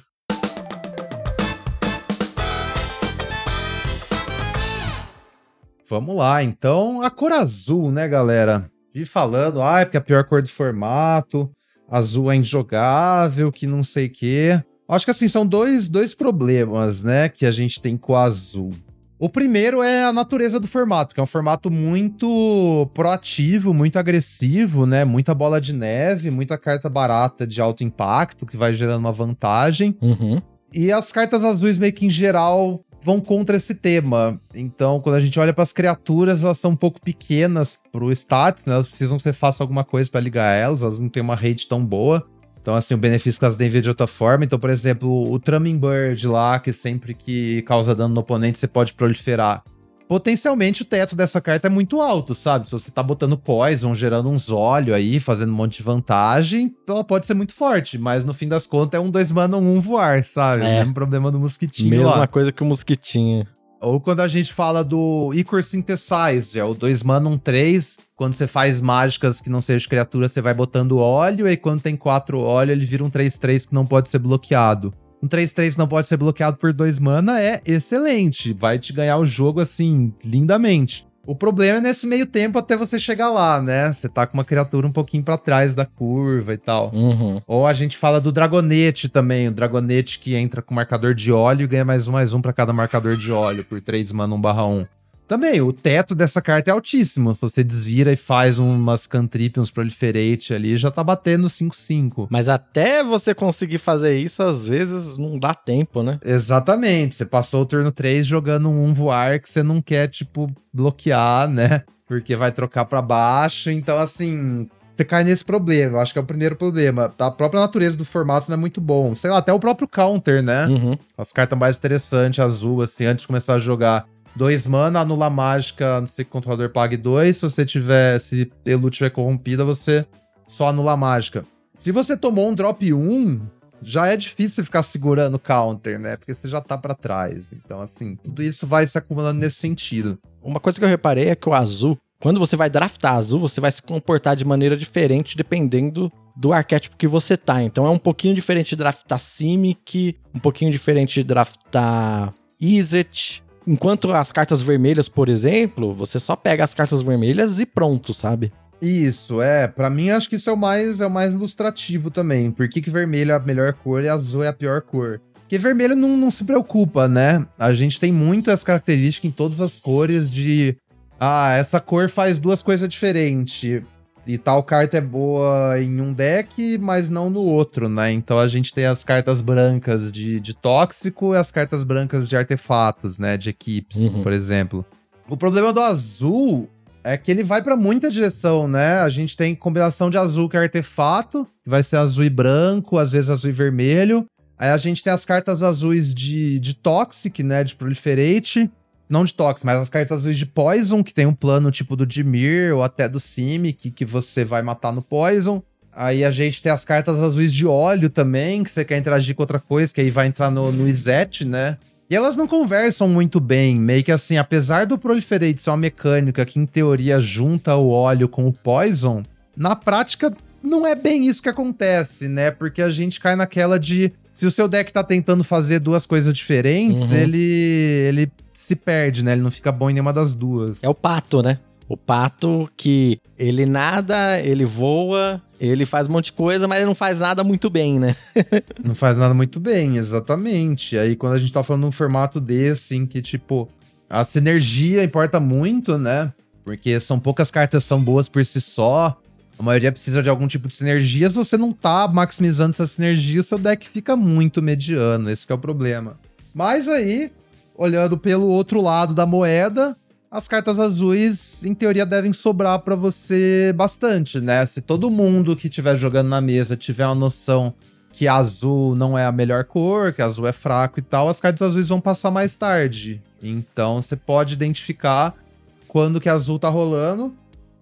B: Vamos lá, então, a cor azul, né, galera? E falando, ah, é porque a pior cor do formato, azul é injogável, que não sei o quê. Acho que assim, são dois, dois problemas, né, que a gente tem com o azul. O primeiro é a natureza do formato, que é um formato muito proativo, muito agressivo, né? Muita bola de neve, muita carta barata de alto impacto, que vai gerando uma vantagem.
A: Uhum.
B: E as cartas azuis, meio que em geral, vão contra esse tema. Então, quando a gente olha para as criaturas, elas são um pouco pequenas pro status, né? Elas precisam que você faça alguma coisa para ligar elas, elas não têm uma rede tão boa. Então, assim, o benefício que elas têm de outra forma. Então, por exemplo, o Trumming Bird lá, que sempre que causa dano no oponente, você pode proliferar potencialmente o teto dessa carta é muito alto, sabe? Se você tá botando poison, gerando uns olhos aí, fazendo um monte de vantagem, ela pode ser muito forte, mas no fim das contas é um dois mana, um voar, sabe? É. O mesmo problema do mosquitinho
A: Mesma
B: lá.
A: coisa que o mosquitinho.
B: Ou quando a gente fala do Icor Synthesize, é o 2 mana, um 3. Quando você faz mágicas que não seja criatura, você vai botando óleo, e quando tem 4 óleo, ele vira um 3-3 que não pode ser bloqueado um 3-3 não pode ser bloqueado por 2 mana é excelente. Vai te ganhar o jogo assim, lindamente. O problema é nesse meio tempo até você chegar lá, né? Você tá com uma criatura um pouquinho para trás da curva e tal.
A: Uhum.
B: Ou a gente fala do Dragonete também, o Dragonete que entra com marcador de óleo e ganha mais um, mais um para cada marcador de óleo, por 3 mana 1 barra 1. Também, o teto dessa carta é altíssimo. Se você desvira e faz umas cantrip, uns proliferate ali, já tá batendo 5-5.
A: Mas até você conseguir fazer isso, às vezes não dá tempo, né?
B: Exatamente. Você passou o turno 3 jogando um voar que você não quer, tipo, bloquear, né? Porque vai trocar para baixo. Então, assim, você cai nesse problema. Eu acho que é o primeiro problema. A própria natureza do formato não é muito bom. Sei lá, até o próprio counter, né?
A: Uhum.
B: As cartas mais interessantes, azul, assim, antes de começar a jogar. Dois mana, anula mágica, não sei que o controlador pague dois. Se você tiver, se Elu tiver corrompida, você só anula mágica. Se você tomou um drop 1, já é difícil ficar segurando counter, né? Porque você já tá para trás. Então, assim, tudo isso vai se acumulando nesse sentido.
A: Uma coisa que eu reparei é que o azul, quando você vai draftar azul, você vai se comportar de maneira diferente dependendo do arquétipo que você tá. Então é um pouquinho diferente de draftar Simic, um pouquinho diferente de draftar Izzet, Enquanto as cartas vermelhas, por exemplo, você só pega as cartas vermelhas e pronto, sabe?
B: Isso, é. Para mim, acho que isso é o mais, é o mais ilustrativo também. Por que, que vermelho é a melhor cor e azul é a pior cor? Porque vermelho não, não se preocupa, né? A gente tem muito essa característica em todas as cores de. Ah, essa cor faz duas coisas diferentes e tal carta é boa em um deck, mas não no outro, né? Então a gente tem as cartas brancas de, de tóxico e as cartas brancas de artefatos, né? De equipes, uhum. por exemplo. O problema do azul é que ele vai para muita direção, né? A gente tem combinação de azul que é artefato, que vai ser azul e branco, às vezes azul e vermelho. Aí a gente tem as cartas azuis de, de Toxic, né? De Proliferate. Não de Tox, mas as cartas azuis de Poison, que tem um plano tipo do Dimir ou até do Simic, que você vai matar no Poison. Aí a gente tem as cartas azuis de óleo também, que você quer interagir com outra coisa, que aí vai entrar no, no Izet, né? E elas não conversam muito bem, meio que assim, apesar do Proliferate ser uma mecânica que em teoria junta o óleo com o Poison, na prática não é bem isso que acontece, né? Porque a gente cai naquela de se o seu deck tá tentando fazer duas coisas diferentes, uhum. ele ele se perde, né? Ele não fica bom em nenhuma das duas.
A: É o pato, né? O pato que ele nada, ele voa, ele faz um monte de coisa, mas ele não faz nada muito bem, né?
B: não faz nada muito bem, exatamente. Aí quando a gente tá falando num formato desse, em que, tipo, a sinergia importa muito, né? Porque são poucas cartas são boas por si só. A maioria precisa de algum tipo de sinergia. Se você não tá maximizando essa sinergia, seu deck fica muito mediano. Esse é o problema. Mas aí, olhando pelo outro lado da moeda, as cartas azuis, em teoria, devem sobrar para você bastante, né? Se todo mundo que estiver jogando na mesa tiver uma noção que azul não é a melhor cor, que azul é fraco e tal, as cartas azuis vão passar mais tarde. Então você pode identificar quando que azul tá rolando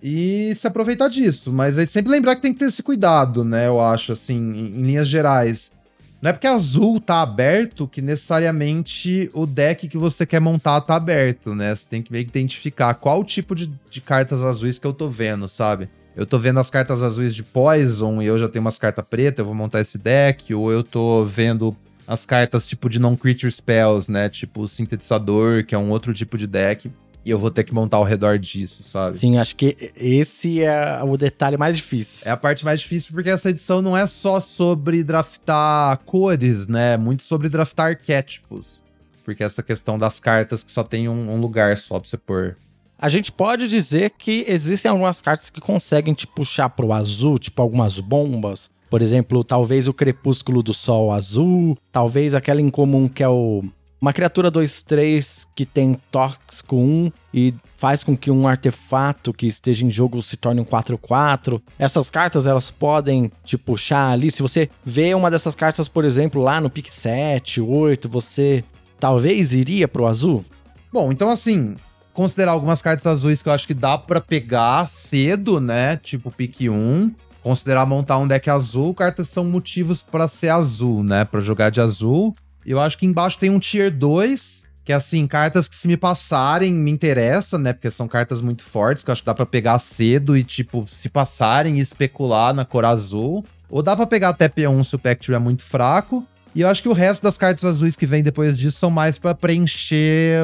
B: e se aproveitar disso. Mas aí sempre lembrar que tem que ter esse cuidado, né? Eu acho, assim, em, em linhas gerais. Não é porque azul tá aberto que necessariamente o deck que você quer montar tá aberto, né? Você tem que meio que identificar qual tipo de, de cartas azuis que eu tô vendo, sabe? Eu tô vendo as cartas azuis de Poison e eu já tenho umas cartas pretas, eu vou montar esse deck, ou eu tô vendo as cartas tipo de non-creature spells, né? Tipo o Sintetizador, que é um outro tipo de deck e eu vou ter que montar ao redor disso, sabe?
A: Sim, acho que esse é o detalhe mais difícil.
B: É a parte mais difícil porque essa edição não é só sobre draftar cores, né? Muito sobre draftar arquétipos. Porque essa questão das cartas que só tem um, um lugar só pra você pôr.
A: A gente pode dizer que existem algumas cartas que conseguem te puxar pro azul, tipo algumas bombas. Por exemplo, talvez o Crepúsculo do Sol azul, talvez aquela incomum que é o uma criatura 2-3 que tem tóxico 1 e faz com que um artefato que esteja em jogo se torne um 4-4. Essas cartas elas podem te puxar ali. Se você vê uma dessas cartas, por exemplo, lá no pick 7, 8, você talvez iria pro azul?
B: Bom, então assim, considerar algumas cartas azuis que eu acho que dá para pegar cedo, né? Tipo pick 1. Considerar montar um deck azul, cartas são motivos para ser azul, né? Para jogar de azul. Eu acho que embaixo tem um tier 2, que é assim, cartas que se me passarem me interessa, né? Porque são cartas muito fortes, que eu acho que dá pra pegar cedo e, tipo, se passarem e especular na cor azul. Ou dá pra pegar até P1 se o pack tiver muito fraco. E eu acho que o resto das cartas azuis que vem depois disso são mais para preencher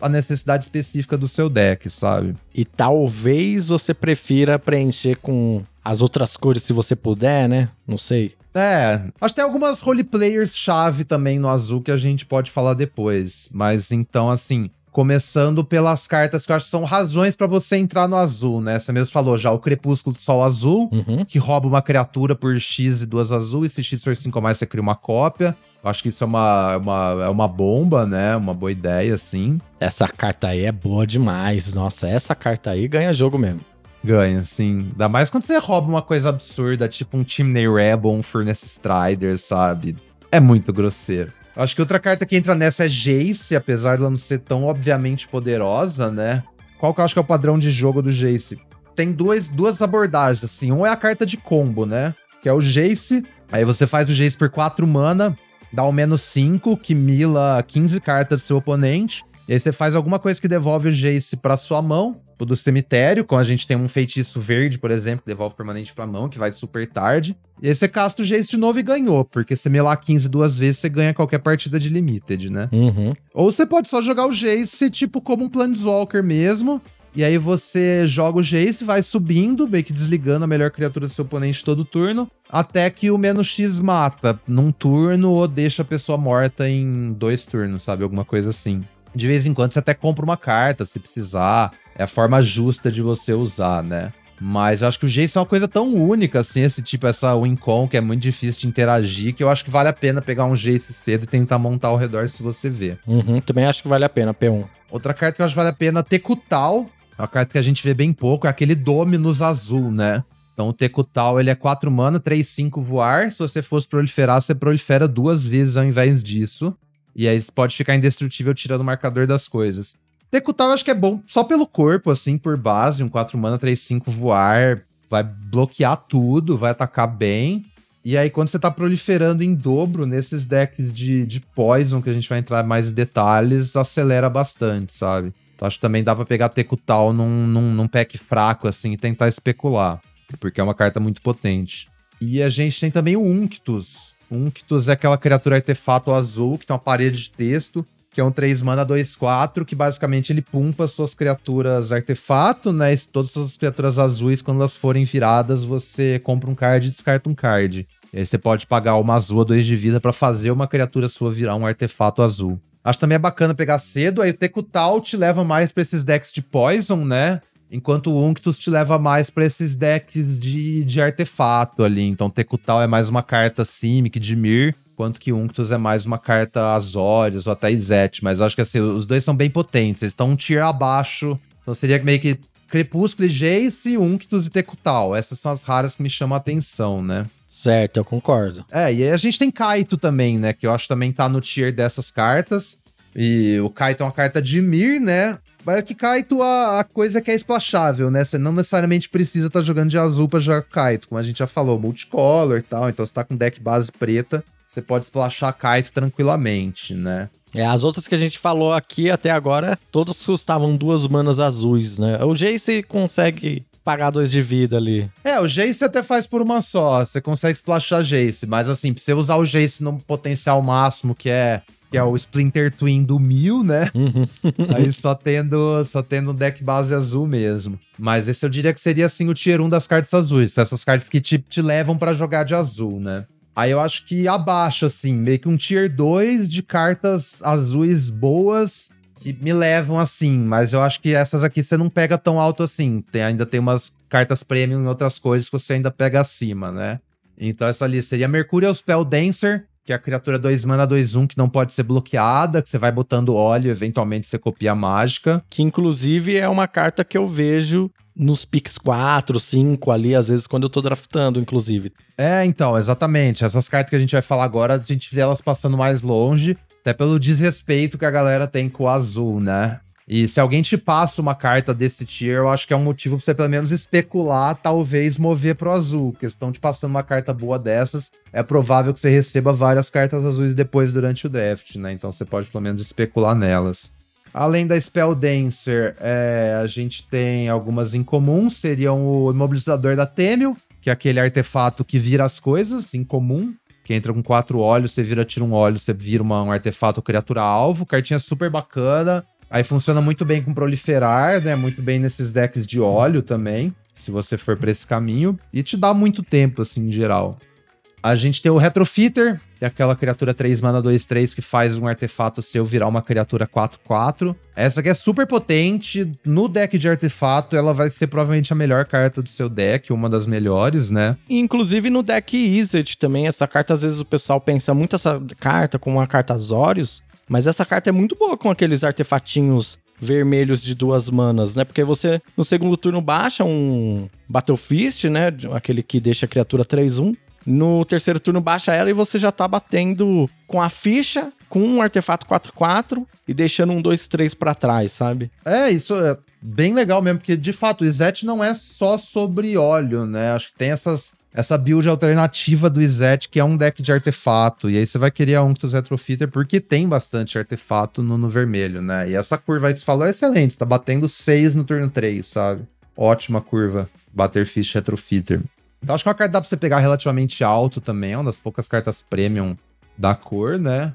B: a necessidade específica do seu deck, sabe?
A: E talvez você prefira preencher com as outras cores se você puder, né? Não sei.
B: É, acho que tem algumas roleplayers chave também no azul que a gente pode falar depois. Mas então, assim, começando pelas cartas que eu acho que são razões para você entrar no azul, né? Você mesmo falou já o Crepúsculo do Sol Azul, uhum. que rouba uma criatura por X e duas azul, e se X for 5 ou mais, você cria uma cópia. Eu acho que isso é uma, uma, é uma bomba, né? Uma boa ideia, assim.
A: Essa carta aí é boa demais. Nossa, essa carta aí ganha jogo mesmo.
B: Ganha, sim. Ainda mais quando você rouba uma coisa absurda, tipo um Chimney Rebel, um Furnace Strider, sabe? É muito grosseiro. Acho que outra carta que entra nessa é Jace, apesar dela não ser tão obviamente poderosa, né? Qual que eu acho que é o padrão de jogo do Jace? Tem duas, duas abordagens, assim. Um é a carta de combo, né? Que é o Jace. Aí você faz o Jace por 4 mana, dá o menos 5, que mila 15 cartas do seu oponente. E aí você faz alguma coisa que devolve o Jace pra sua mão, do cemitério, como a gente tem um feitiço verde, por exemplo, que devolve permanente pra mão, que vai super tarde. E aí você casta o Jace de novo e ganhou, porque você melar 15 duas vezes, você ganha qualquer partida de Limited, né?
A: Uhum.
B: Ou você pode só jogar o Jace, tipo, como um Planeswalker mesmo, e aí você joga o Jace, vai subindo, meio que desligando a melhor criatura do seu oponente todo turno, até que o menos X mata num turno ou deixa a pessoa morta em dois turnos, sabe? Alguma coisa assim. De vez em quando você até compra uma carta, se precisar. É a forma justa de você usar, né? Mas eu acho que o Jace é uma coisa tão única, assim, esse tipo, essa Wincon, que é muito difícil de interagir, que eu acho que vale a pena pegar um Jace cedo e tentar montar ao redor se você vê.
A: Uhum, também acho que vale a pena, P1.
B: Outra carta que eu acho que vale a pena, Tekutal. É uma carta que a gente vê bem pouco, é aquele Dominus azul, né? Então o Tekutal, ele é 4 mana, 3, 5 voar. Se você fosse proliferar, você prolifera duas vezes ao invés disso. E aí pode ficar indestrutível tirando o marcador das coisas. Tekutal eu acho que é bom só pelo corpo, assim, por base. Um 4 mana, 3, 5 voar. Vai bloquear tudo, vai atacar bem. E aí, quando você tá proliferando em dobro nesses decks de, de Poison, que a gente vai entrar mais em detalhes, acelera bastante, sabe? Então acho que também dá pra pegar Tekutal num, num, num pack fraco, assim, e tentar especular. Porque é uma carta muito potente. E a gente tem também o Unctus, Unctus é aquela criatura artefato azul que tem uma parede de texto, que é um 3 mana 2-4, que basicamente ele pumpa suas criaturas artefato, né? E todas as criaturas azuis, quando elas forem viradas, você compra um card e descarta um card. E aí você pode pagar uma azul a 2 de vida para fazer uma criatura sua virar um artefato azul. Acho também é bacana pegar cedo, aí o Tekutal te leva mais pra esses decks de Poison, né? Enquanto o Unctus te leva mais para esses decks de, de artefato ali. Então, Tekutal é mais uma carta Simic de Mir, enquanto que Unctus é mais uma carta Azorius ou até Izete. Mas acho que assim, os dois são bem potentes, eles estão um tier abaixo. Então seria meio que Crepúsculo e Jace, Unctus e Tekutal. Essas são as raras que me chamam a atenção, né?
A: Certo, eu concordo.
B: É, e aí a gente tem Kaito também, né? Que eu acho que também tá no tier dessas cartas. E o Kaito é uma carta de Mir, né? Mas que Kaito, a, a coisa é que é splashável, né? Você não necessariamente precisa estar tá jogando de azul pra jogar Kaito, como a gente já falou, multicolor e tal. Então você tá com deck base preta, você pode splashar Kaito tranquilamente, né?
A: É, as outras que a gente falou aqui até agora, todas custavam duas manas azuis, né? O Jace consegue pagar dois de vida ali.
B: É, o Jace até faz por uma só. Você consegue splashar Jace, mas assim, pra você usar o Jace no potencial máximo, que é que é o Splinter Twin do Mil, né?
A: Uhum.
B: Aí só tendo, só tendo um deck base azul mesmo. Mas esse eu diria que seria assim o tier 1 das cartas azuis. Essas cartas que te, te levam para jogar de azul, né? Aí eu acho que abaixo, assim, meio que um tier 2 de cartas azuis boas que me levam assim. Mas eu acho que essas aqui você não pega tão alto assim. Tem, ainda tem umas cartas premium e outras coisas que você ainda pega acima, né? Então essa ali seria Mercurial Spell Dancer, que é a criatura 2 mana 2 1 que não pode ser bloqueada, que você vai botando óleo, eventualmente você copia a mágica.
A: Que inclusive é uma carta que eu vejo nos picks 4, 5 ali, às vezes quando eu tô draftando, inclusive.
B: É, então, exatamente. Essas cartas que a gente vai falar agora, a gente vê elas passando mais longe, até pelo desrespeito que a galera tem com o azul, né? E se alguém te passa uma carta desse tier, eu acho que é um motivo pra você pelo menos especular, talvez mover pro azul. Porque estão te passando uma carta boa dessas, é provável que você receba várias cartas azuis depois durante o draft, né? Então você pode pelo menos especular nelas. Além da Spell Dancer, é, a gente tem algumas incomuns, seriam o Imobilizador da Temel, que é aquele artefato que vira as coisas, incomum. que entra com quatro olhos, você vira, tira um olho, você vira uma, um artefato criatura alvo. Cartinha super bacana. Aí funciona muito bem com proliferar, né? Muito bem nesses decks de óleo também, se você for para esse caminho. E te dá muito tempo, assim, em geral. A gente tem o Retrofitter, é aquela criatura 3 mana 2 3 que faz um artefato seu virar uma criatura 4 4. Essa aqui é super potente. No deck de artefato, ela vai ser provavelmente a melhor carta do seu deck, uma das melhores, né?
A: Inclusive no deck Izzet também, essa carta às vezes o pessoal pensa muito essa carta como uma carta Azorius, mas essa carta é muito boa com aqueles artefatinhos vermelhos de duas manas, né? Porque você no segundo turno baixa um Battle Fist, né? Aquele que deixa a criatura 3-1. No terceiro turno baixa ela e você já tá batendo com a ficha, com um artefato 4-4 e deixando um 2-3 para trás, sabe?
B: É, isso é bem legal mesmo, porque de fato o Izet não é só sobre óleo, né? Acho que tem essas essa build alternativa do Izet, que é um deck de artefato. E aí você vai querer a Unctus Retrofitter porque tem bastante artefato no, no vermelho, né? E essa curva aí que você falou é excelente. Tá batendo 6 no turno 3, sabe? Ótima curva. Butterfish Retrofitter. Então acho que é uma carta dá pra você pegar relativamente alto também, é uma das poucas cartas premium da cor, né?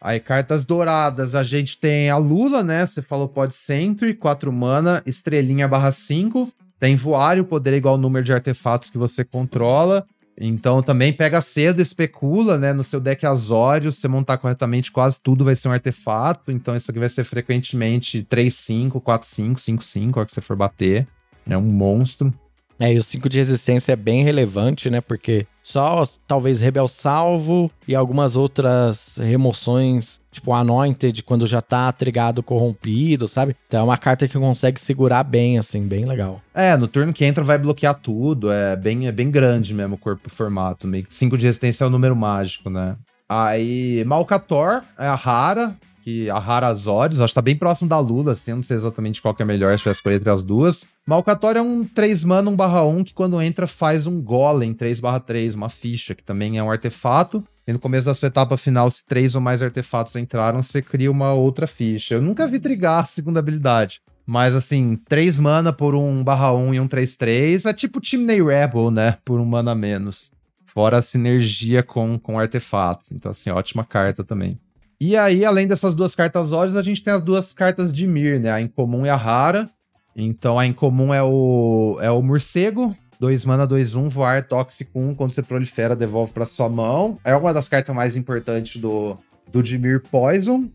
B: Aí, cartas douradas, a gente tem a Lula, né? Você falou pode Sentry, 4 mana, estrelinha barra 5. Tem voário, poder igual ao número de artefatos que você controla. Então também pega cedo, especula, né? No seu deck Azório, se você montar corretamente, quase tudo vai ser um artefato. Então isso aqui vai ser frequentemente 3-5, 4-5, 5-5, a que você for bater. É um monstro.
A: É, e o 5 de resistência é bem relevante, né? Porque só talvez Rebel Salvo e algumas outras remoções, tipo Anointed, quando já tá trigado corrompido, sabe? Então é uma carta que consegue segurar bem, assim, bem legal.
B: É, no turno que entra vai bloquear tudo, é bem, é bem grande mesmo o corpo formato. 5 de resistência é o número mágico, né? Aí, Malcator é a rara, que a Rara Azorius, acho que tá bem próximo da Lula, assim, não sei exatamente qual que é melhor, se vai escolher entre as duas. Malcatório é um 3 mana 1 barra 1 que quando entra faz um golem 3 barra 3, uma ficha, que também é um artefato. E no começo da sua etapa final, se três ou mais artefatos entraram, você cria uma outra ficha. Eu nunca vi trigar a segunda habilidade. Mas assim, 3 mana por um barra 1 e um 3-3 é tipo Chimney Rebel, né? Por um mana menos. Fora a sinergia com, com artefatos. Então, assim, ótima carta também. E aí, além dessas duas cartas ódios, a gente tem as duas cartas de Mir, né? A incomum e a rara. Então a incomum é o, é o morcego. 2 mana, 2, 1, um, voar, tóxico 1. Um, quando você prolifera, devolve para sua mão. É uma das cartas mais importantes do, do Dimir Poison.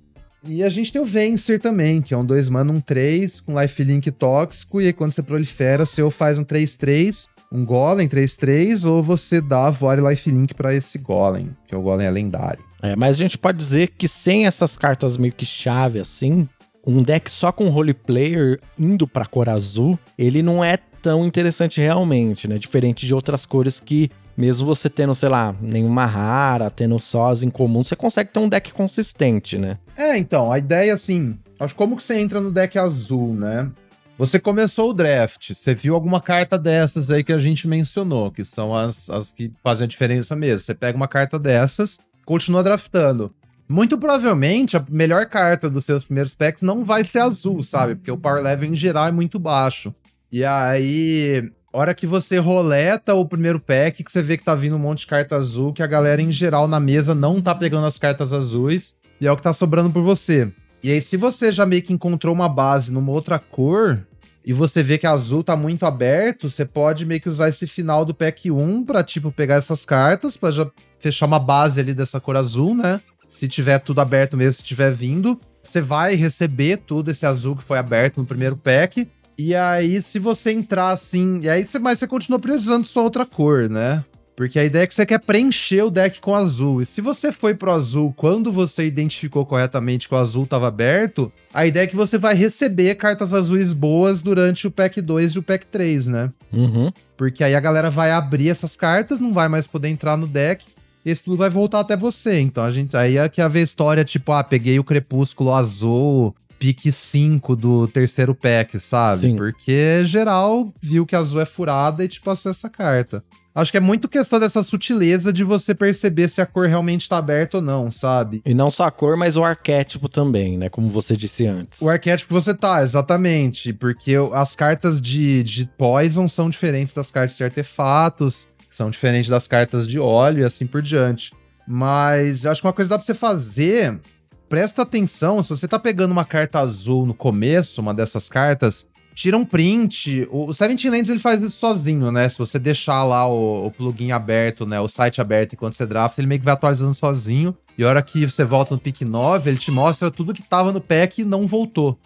B: E a gente tem o Vencer também, que é um 2 mana, um 3, com lifelink tóxico. E aí, quando você prolifera, ou faz um 3-3, um Golem 3-3, ou você dá Voar e lifelink para esse Golem, que o Golem é lendário.
A: É, mas a gente pode dizer que sem essas cartas meio que chave assim, um deck só com role player indo pra cor azul, ele não é tão interessante realmente, né? Diferente de outras cores que, mesmo você tendo, sei lá, nenhuma rara, tendo só as incomuns, você consegue ter um deck consistente, né?
B: É, então, a ideia assim, acho como que você entra no deck azul, né? Você começou o draft, você viu alguma carta dessas aí que a gente mencionou, que são as, as que fazem a diferença mesmo. Você pega uma carta dessas, continua draftando. Muito provavelmente a melhor carta dos seus primeiros packs não vai ser azul, sabe? Porque o power level em geral é muito baixo. E aí, hora que você roleta o primeiro pack, que você vê que tá vindo um monte de carta azul, que a galera em geral na mesa não tá pegando as cartas azuis, e é o que tá sobrando por você. E aí, se você já meio que encontrou uma base numa outra cor, e você vê que azul tá muito aberto, você pode meio que usar esse final do pack 1 pra, tipo, pegar essas cartas, pra já fechar uma base ali dessa cor azul, né? Se tiver tudo aberto mesmo, se tiver vindo, você vai receber tudo esse azul que foi aberto no primeiro pack. E aí, se você entrar assim. E aí, você, mas você continua priorizando sua outra cor, né? Porque a ideia é que você quer preencher o deck com azul. E se você foi pro azul quando você identificou corretamente que o azul estava aberto, a ideia é que você vai receber cartas azuis boas durante o pack 2 e o pack 3, né?
A: Uhum.
B: Porque aí a galera vai abrir essas cartas, não vai mais poder entrar no deck esse tudo vai voltar até você. Então a gente aí é que haver história tipo, ah, peguei o Crepúsculo Azul, pique 5 do terceiro pack, sabe?
A: Sim.
B: Porque geral viu que azul é furada e te passou essa carta. Acho que é muito questão dessa sutileza de você perceber se a cor realmente tá aberta ou não, sabe?
A: E não só a cor, mas o arquétipo também, né? Como você disse antes.
B: O arquétipo que você tá, exatamente. Porque as cartas de, de Poison são diferentes das cartas de artefatos são diferentes das cartas de óleo e assim por diante. Mas eu acho que uma coisa dá pra você fazer, presta atenção, se você tá pegando uma carta azul no começo, uma dessas cartas, tira um print. O, Seventeen Lands ele faz isso sozinho, né? Se você deixar lá o, o plugin aberto, né? O site aberto enquanto você drafta, ele meio que vai atualizando sozinho. E a hora que você volta no pick 9, ele te mostra tudo que tava no pack e não voltou.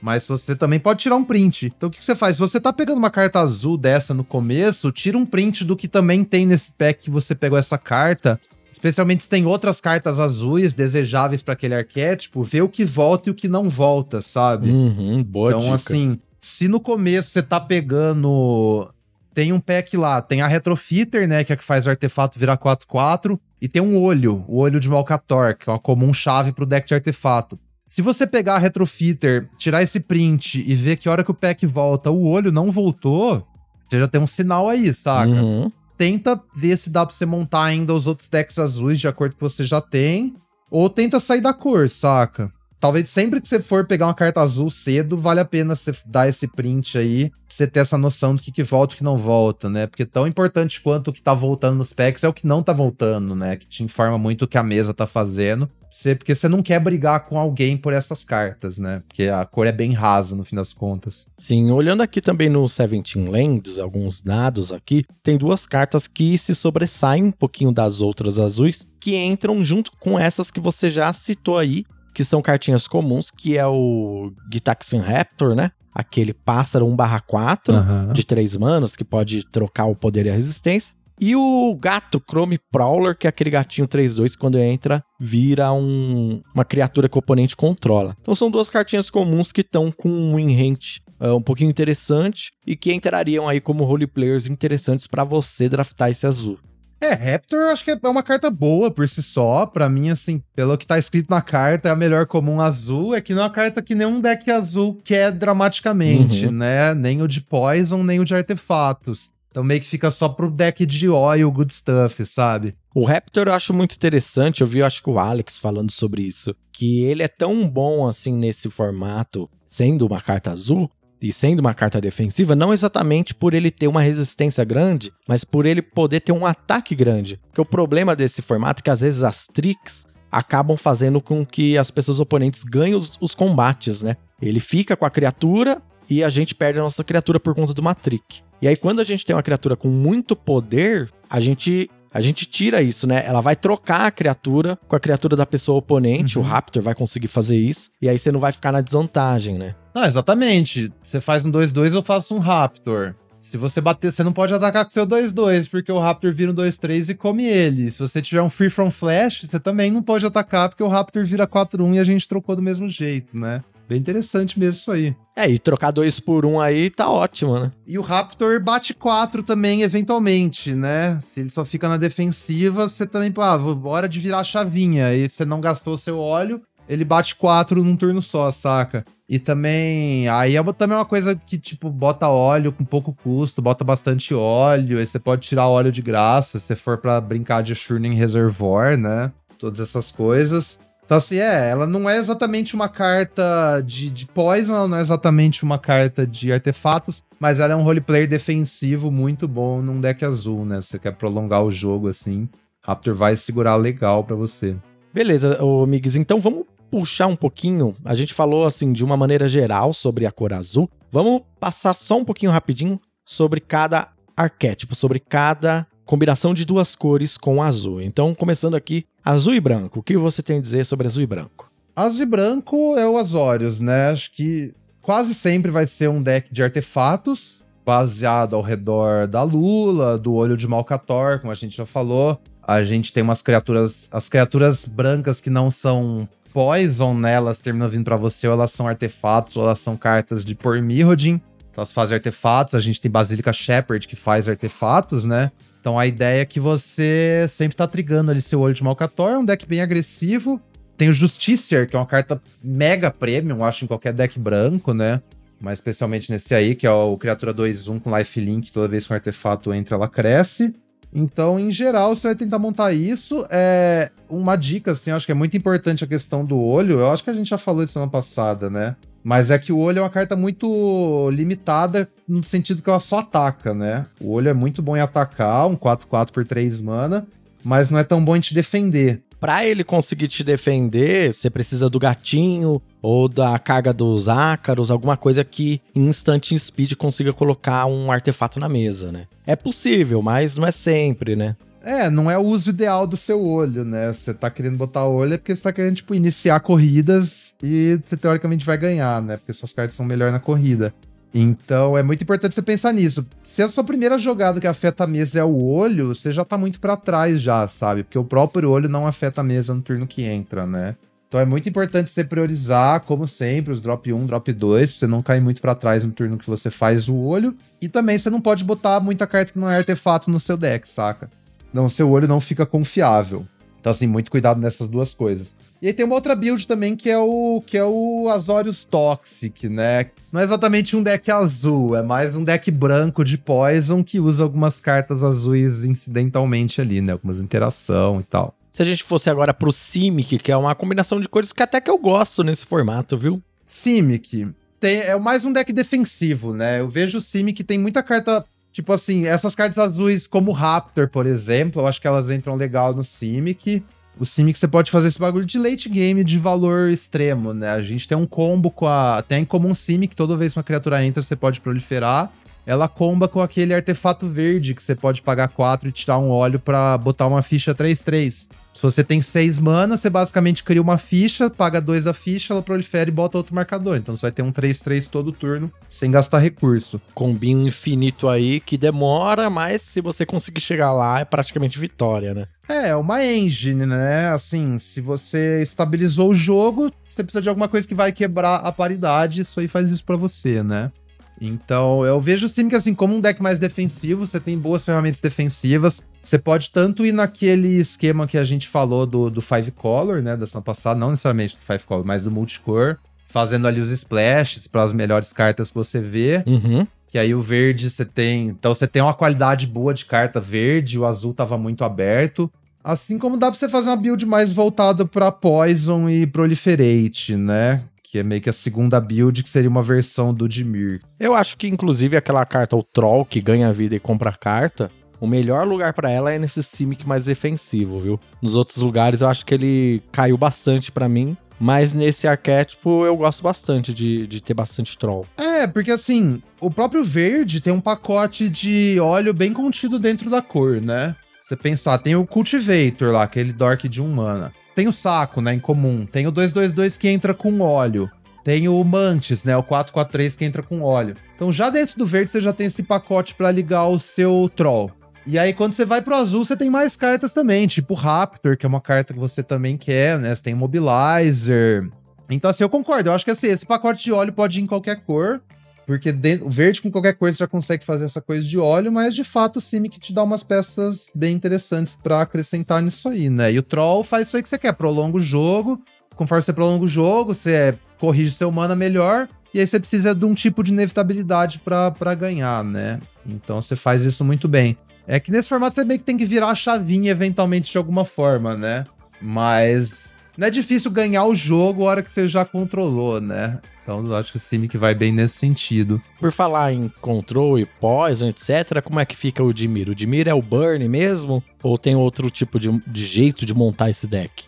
B: Mas você também pode tirar um print. Então o que, que, você faz? Se você tá pegando uma carta azul dessa no começo, tira um print do que também tem nesse pack que você pegou essa carta. Especialmente se tem outras cartas azuis desejáveis para aquele arquétipo, vê o que volta e o que não volta, sabe?
A: Uhum, boa
B: então, dica. assim, se no começo você tá pegando. Tem um pack lá, tem a Retrofitter, né? Que é que faz o artefato virar 4-4. E tem um olho, o olho de Malcator, que é uma comum chave pro deck de artefato. Se você pegar a Retrofitter, tirar esse print e ver que hora que o pack volta, o olho não voltou, você já tem um sinal aí, saca? Uhum. Tenta ver se dá pra você montar ainda os outros decks azuis de acordo com o que você já tem. Ou tenta sair da cor, saca? Talvez sempre que você for pegar uma carta azul cedo, vale a pena você dar esse print aí, pra você ter essa noção do que, que volta e que não volta, né? Porque tão importante quanto o que tá voltando nos packs é o que não tá voltando, né? Que te informa muito o que a mesa tá fazendo. Você, porque você não quer brigar com alguém por essas cartas, né? Porque a cor é bem rasa no fim das contas.
A: Sim, olhando aqui também no Seventeen Lands, alguns dados aqui, tem duas cartas que se sobressaem um pouquinho das outras azuis, que entram junto com essas que você já citou aí, que são cartinhas comuns, que é o Gitaxian Raptor, né? Aquele pássaro 1/4 uhum. de 3 manos, que pode trocar o poder e a resistência. E o gato Chrome Prowler, que é aquele gatinho 3-2 que quando entra vira um, uma criatura que o oponente controla. Então são duas cartinhas comuns que estão com um inhente uh, um pouquinho interessante e que entrariam aí como roleplayers interessantes para você draftar esse azul.
B: É, Raptor eu acho que é uma carta boa por si só. Para mim, assim, pelo que tá escrito na carta, é a melhor comum azul. É que não é uma carta que nenhum deck azul quer dramaticamente, uhum. né? Nem o de Poison, nem o de artefatos. Então meio que fica só pro deck de oil, good stuff, sabe?
A: O Raptor eu acho muito interessante, eu vi, eu acho que o Alex falando sobre isso, que ele é tão bom assim nesse formato, sendo uma carta azul, e sendo uma carta defensiva, não exatamente por ele ter uma resistência grande, mas por ele poder ter um ataque grande. Porque o problema desse formato é que às vezes as tricks acabam fazendo com que as pessoas oponentes ganhem os, os combates, né? Ele fica com a criatura e a gente perde a nossa criatura por conta de uma trick. E aí, quando a gente tem uma criatura com muito poder, a gente a gente tira isso, né? Ela vai trocar a criatura com a criatura da pessoa oponente, uhum. o Raptor vai conseguir fazer isso, e aí você não vai ficar na desvantagem, né?
B: Não, exatamente. Você faz um 2-2, eu faço um Raptor. Se você bater, você não pode atacar com seu 2-2, porque o Raptor vira um 2-3 e come ele. Se você tiver um Free From Flash, você também não pode atacar, porque o Raptor vira 4-1 e a gente trocou do mesmo jeito, né? Bem interessante mesmo isso aí.
A: É, e trocar dois por um aí tá ótimo, né?
B: E o Raptor bate quatro também, eventualmente, né? Se ele só fica na defensiva, você também, pô, ah, hora de virar a chavinha. E você não gastou seu óleo, ele bate quatro num turno só, saca? E também, aí é também uma coisa que, tipo, bota óleo com pouco custo, bota bastante óleo, aí você pode tirar óleo de graça se for para brincar de Shurning Reservoir, né? Todas essas coisas. Então, assim, é, ela não é exatamente uma carta de, de poison, ela não é exatamente uma carta de artefatos, mas ela é um roleplayer defensivo muito bom num deck azul, né? Você quer prolongar o jogo assim, Raptor vai segurar legal para você.
A: Beleza, ô Migs, então vamos puxar um pouquinho. A gente falou assim de uma maneira geral sobre a cor azul. Vamos passar só um pouquinho rapidinho sobre cada arquétipo, sobre cada combinação de duas cores com azul. Então, começando aqui, azul e branco. O que você tem a dizer sobre azul e branco?
B: Azul e branco é o Azorius, né? Acho que quase sempre vai ser um deck de artefatos, baseado ao redor da Lula, do olho de Malcator, como a gente já falou. A gente tem umas criaturas, as criaturas brancas que não são poison, né? Elas terminam vindo para você, ou elas são artefatos, ou elas são cartas de por Mirrodin. Então elas fazem artefatos. A gente tem Basílica Shepherd que faz artefatos, né? Então a ideia é que você sempre tá trigando ali seu olho de Malcator, é um deck bem agressivo. Tem o Justiciar, que é uma carta mega premium, acho, em qualquer deck branco, né? Mas especialmente nesse aí, que é o criatura 2-1 com lifelink, toda vez que um artefato entra, ela cresce. Então, em geral, você vai tentar montar isso. É uma dica, assim, acho que é muito importante a questão do olho. Eu acho que a gente já falou isso semana passada, né? Mas é que o olho é uma carta muito limitada no sentido que ela só ataca, né? O olho é muito bom em atacar, um 4-4 por 3 mana. mas não é tão bom em te defender.
A: Pra ele conseguir te defender, você precisa do gatinho ou da carga dos ácaros, alguma coisa que em instant speed consiga colocar um artefato na mesa, né? É possível, mas não é sempre, né?
B: É, não é o uso ideal do seu olho, né? Você tá querendo botar o olho é porque você tá querendo, tipo, iniciar corridas e você teoricamente vai ganhar, né? Porque suas cartas são melhor na corrida. Então é muito importante você pensar nisso. Se a sua primeira jogada que afeta a mesa é o olho, você já tá muito para trás já, sabe? Porque o próprio olho não afeta a mesa no turno que entra, né? Então é muito importante você priorizar, como sempre, os drop 1, drop 2, pra você não cair muito para trás no turno que você faz o olho. E também você não pode botar muita carta que não é artefato no seu deck, saca? Não, seu olho não fica confiável. Então, assim, muito cuidado nessas duas coisas. E aí tem uma outra build também que é o que é o Azorius Toxic, né? Não é exatamente um deck azul, é mais um deck branco de Poison que usa algumas cartas azuis incidentalmente ali, né? Algumas interação e tal.
A: Se a gente fosse agora pro Simic, que é uma combinação de cores que até que eu gosto nesse formato, viu?
B: Simic tem, é mais um deck defensivo, né? Eu vejo o Simic tem muita carta Tipo assim, essas cartas azuis como Raptor, por exemplo, eu acho que elas entram legal no Simic. O Simic você pode fazer esse bagulho de late game de valor extremo, né? A gente tem um combo com a. Tem comum Simic, toda vez que uma criatura entra, você pode proliferar. Ela comba com aquele artefato verde que você pode pagar 4 e tirar um óleo para botar uma ficha 3-3. Se você tem 6 mana, você basicamente cria uma ficha, paga 2 da ficha, ela prolifera e bota outro marcador. Então você vai ter um 3-3 todo turno, sem gastar recurso.
A: Combinho infinito aí que demora, mas se você conseguir chegar lá, é praticamente vitória, né?
B: É, uma engine, né? Assim, se você estabilizou o jogo, você precisa de alguma coisa que vai quebrar a paridade, isso aí faz isso para você, né? Então, eu vejo sim que assim, como um deck mais defensivo, você tem boas ferramentas defensivas. Você pode tanto ir naquele esquema que a gente falou do, do Five Color, né, da semana passada, não necessariamente do Five Color, mas do Multicore, fazendo ali os splashes para as melhores cartas que você vê.
A: Uhum.
B: Que aí o verde você tem. Então você tem uma qualidade boa de carta verde, o azul tava muito aberto. Assim como dá pra você fazer uma build mais voltada para Poison e Proliferate, né? Que é meio que a segunda build, que seria uma versão do Dimir.
A: Eu acho que, inclusive, aquela carta, o Troll, que ganha vida e compra carta, o melhor lugar para ela é nesse Simic mais defensivo, viu? Nos outros lugares eu acho que ele caiu bastante para mim. Mas nesse arquétipo eu gosto bastante de, de ter bastante troll.
B: É, porque assim, o próprio verde tem um pacote de óleo bem contido dentro da cor, né? Você pensar, tem o Cultivator lá, aquele Dork de 1 mana. Tem o saco, né, em comum. Tem o 222 que entra com óleo. Tem o Mantis, né, o 443 que entra com óleo. Então já dentro do verde você já tem esse pacote para ligar o seu Troll. E aí, quando você vai pro azul, você tem mais cartas também, tipo Raptor, que é uma carta que você também quer, né? Você tem Mobilizer. Então, assim, eu concordo. Eu acho que assim, esse pacote de óleo pode ir em qualquer cor. Porque o verde com qualquer coisa já consegue fazer essa coisa de óleo, mas de fato o Simic te dá umas peças bem interessantes para acrescentar nisso aí, né? E o Troll faz isso aí que você quer, prolonga o jogo. Conforme você prolonga o jogo, você corrige seu mana melhor. E aí você precisa de um tipo de inevitabilidade para ganhar, né? Então você faz isso muito bem. É que nesse formato você meio que tem que virar a chavinha eventualmente de alguma forma, né? Mas não é difícil ganhar o jogo a hora que você já controlou, né? Então eu acho que o Simic vai bem nesse sentido.
A: Por falar em control e poison, etc., como é que fica o Dimir? O Dimir é o burn mesmo? Ou tem outro tipo de, de jeito de montar esse deck?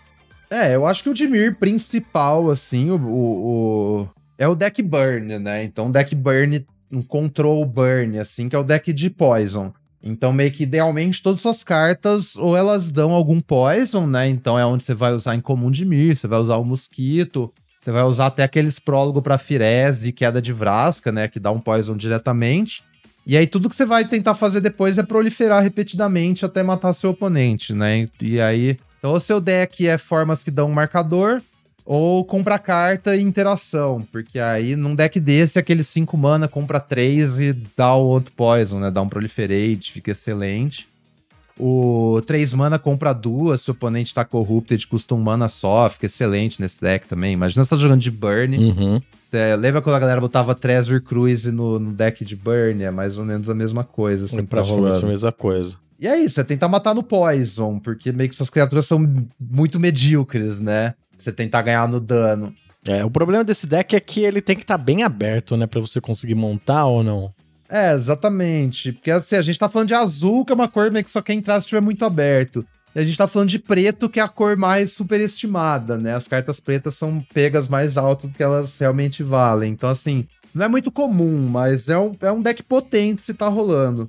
B: É, eu acho que o Dimir principal, assim, o, o, o, é o deck burn, né? Então, deck burn, um control burn, assim, que é o deck de poison. Então, meio que idealmente, todas as suas cartas, ou elas dão algum poison, né? Então é onde você vai usar em comum de Mir, você vai usar o mosquito, você vai usar até aqueles prólogo para Firese e queda de Vrasca, né? Que dá um poison diretamente. E aí tudo que você vai tentar fazer depois é proliferar repetidamente até matar seu oponente, né? E aí. Então o seu deck é formas que dão um marcador, ou compra carta e interação, porque aí num deck desse, aquele 5 mana compra 3 e dá o outro poison, né? Dá um proliferate, fica excelente. O 3 mana compra duas, se o oponente tá corrupted, custa um mana só, fica excelente nesse deck também. Imagina você tá jogando de Burn.
A: Uhum.
B: Cê, lembra quando a galera botava Treasure Cruise no, no, deck de Burn? É mais ou menos a mesma coisa.
A: Assim, é praticamente a mesma coisa.
B: E é isso, é tentar matar no Poison, porque meio que suas criaturas são muito medíocres, né? Você tentar ganhar no dano.
A: É, o problema desse deck é que ele tem que estar tá bem aberto, né? Pra você conseguir montar ou não.
B: É, exatamente. Porque assim, a gente tá falando de azul, que é uma cor meio que só quer entrar se estiver muito aberto. E a gente tá falando de preto, que é a cor mais superestimada, né? As cartas pretas são pegas mais alto do que elas realmente valem. Então, assim, não é muito comum, mas é um, é um deck potente se tá rolando.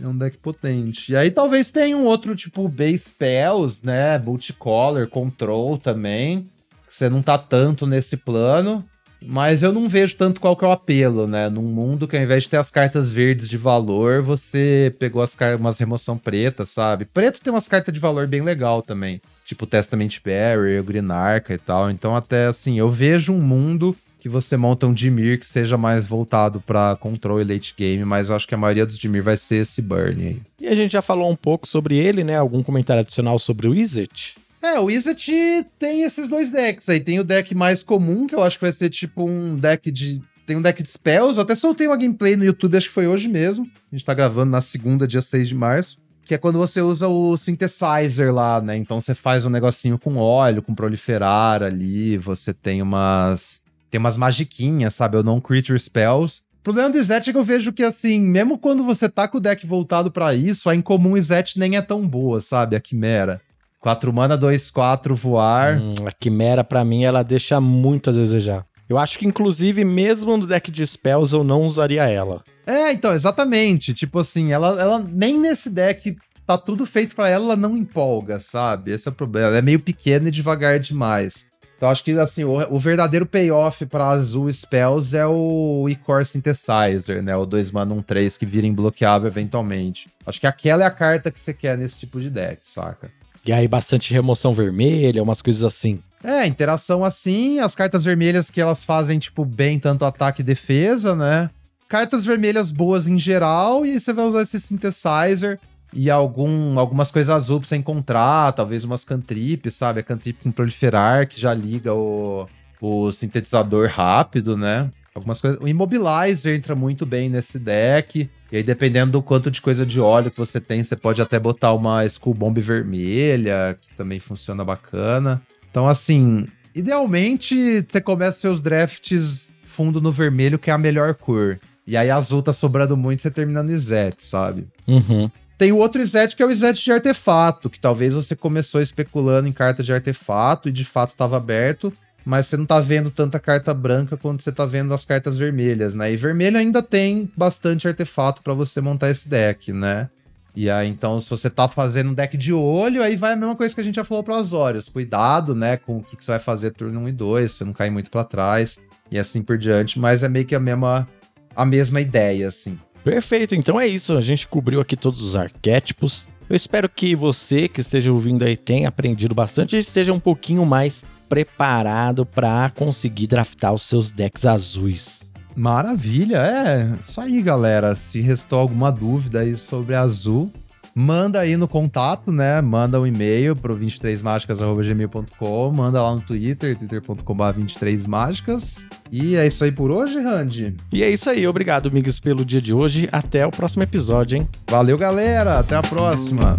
B: É um deck potente. E aí talvez tenha um outro tipo base spells, né? Multicolor, control também. Que você não tá tanto nesse plano. Mas eu não vejo tanto qual que é o apelo, né? Num mundo que ao invés de ter as cartas verdes de valor, você pegou as umas remoção preta, sabe? Preto tem umas cartas de valor bem legal também. Tipo Testament Barrier, Green Arca e tal. Então até assim, eu vejo um mundo que você monta um Dimir que seja mais voltado para control e late game, mas eu acho que a maioria dos Dimir vai ser esse Burn aí.
A: E a gente já falou um pouco sobre ele, né? Algum comentário adicional sobre o Izzet?
B: É, o Izzet tem esses dois decks aí. Tem o deck mais comum, que eu acho que vai ser tipo um deck de. Tem um deck de spells. Eu até soltei uma gameplay no YouTube, acho que foi hoje mesmo. A gente tá gravando na segunda, dia 6 de março. Que é quando você usa o synthesizer lá, né? Então você faz um negocinho com óleo, com proliferar ali. Você tem umas tem umas magiquinhas, sabe? Eu não creature spells. O problema do Izet é que eu vejo que, assim, mesmo quando você tá com o deck voltado para isso, a incomum Izet nem é tão boa, sabe? A Quimera. 4 mana, 2, 4, voar. Hum,
A: a Quimera, para mim, ela deixa muito a desejar. Eu acho que, inclusive, mesmo no deck de spells, eu não usaria ela.
B: É, então, exatamente. Tipo assim, ela, ela nem nesse deck tá tudo feito para ela, ela não empolga, sabe? Esse é o problema. Ela é meio pequena e devagar demais. Então acho que assim, o, o verdadeiro payoff para Azul Spells é o Icor Synthesizer, né? O 2 mana 1 3 que vira imbloqueável eventualmente. Acho que aquela é a carta que você quer nesse tipo de deck, saca?
A: E aí bastante remoção vermelha, umas coisas assim.
B: É, interação assim, as cartas vermelhas que elas fazem, tipo, bem tanto ataque e defesa, né? Cartas vermelhas boas em geral, e você vai usar esse synthesizer e algum, algumas coisas azul pra você encontrar, talvez umas cantrips, sabe? A cantrip com proliferar, que já liga o, o sintetizador rápido, né? Algumas coisas. O Immobilizer entra muito bem nesse deck. E aí, dependendo do quanto de coisa de óleo que você tem, você pode até botar uma Skull Bomb vermelha, que também funciona bacana. Então, assim, idealmente, você começa seus drafts fundo no vermelho, que é a melhor cor. E aí, azul tá sobrando muito, você termina no Izet, sabe?
A: Uhum.
B: Tem o outro Izet que é o Izet de artefato, que talvez você começou especulando em carta de artefato e de fato estava aberto, mas você não tá vendo tanta carta branca quanto você tá vendo as cartas vermelhas, né? E vermelho ainda tem bastante artefato para você montar esse deck, né? E aí, então, se você tá fazendo um deck de olho, aí vai a mesma coisa que a gente já falou para Azorius. Cuidado, né, com o que, que você vai fazer turno 1 e 2, você não cair muito para trás e assim por diante, mas é meio que a mesma, a mesma ideia, assim.
A: Perfeito, então é isso. A gente cobriu aqui todos os arquétipos. Eu espero que você que esteja ouvindo aí tenha aprendido bastante e esteja um pouquinho mais preparado para conseguir draftar os seus decks azuis.
B: Maravilha, é isso aí, galera. Se restou alguma dúvida aí sobre azul, manda aí no contato, né? Manda um e-mail pro 23mágicas.gmail.com, manda lá no Twitter, twitter.com.br 23mágicas. E é isso aí por hoje, Randy?
A: E é isso aí, obrigado, amigos, pelo dia de hoje. Até o próximo episódio, hein?
B: Valeu, galera. Até a próxima.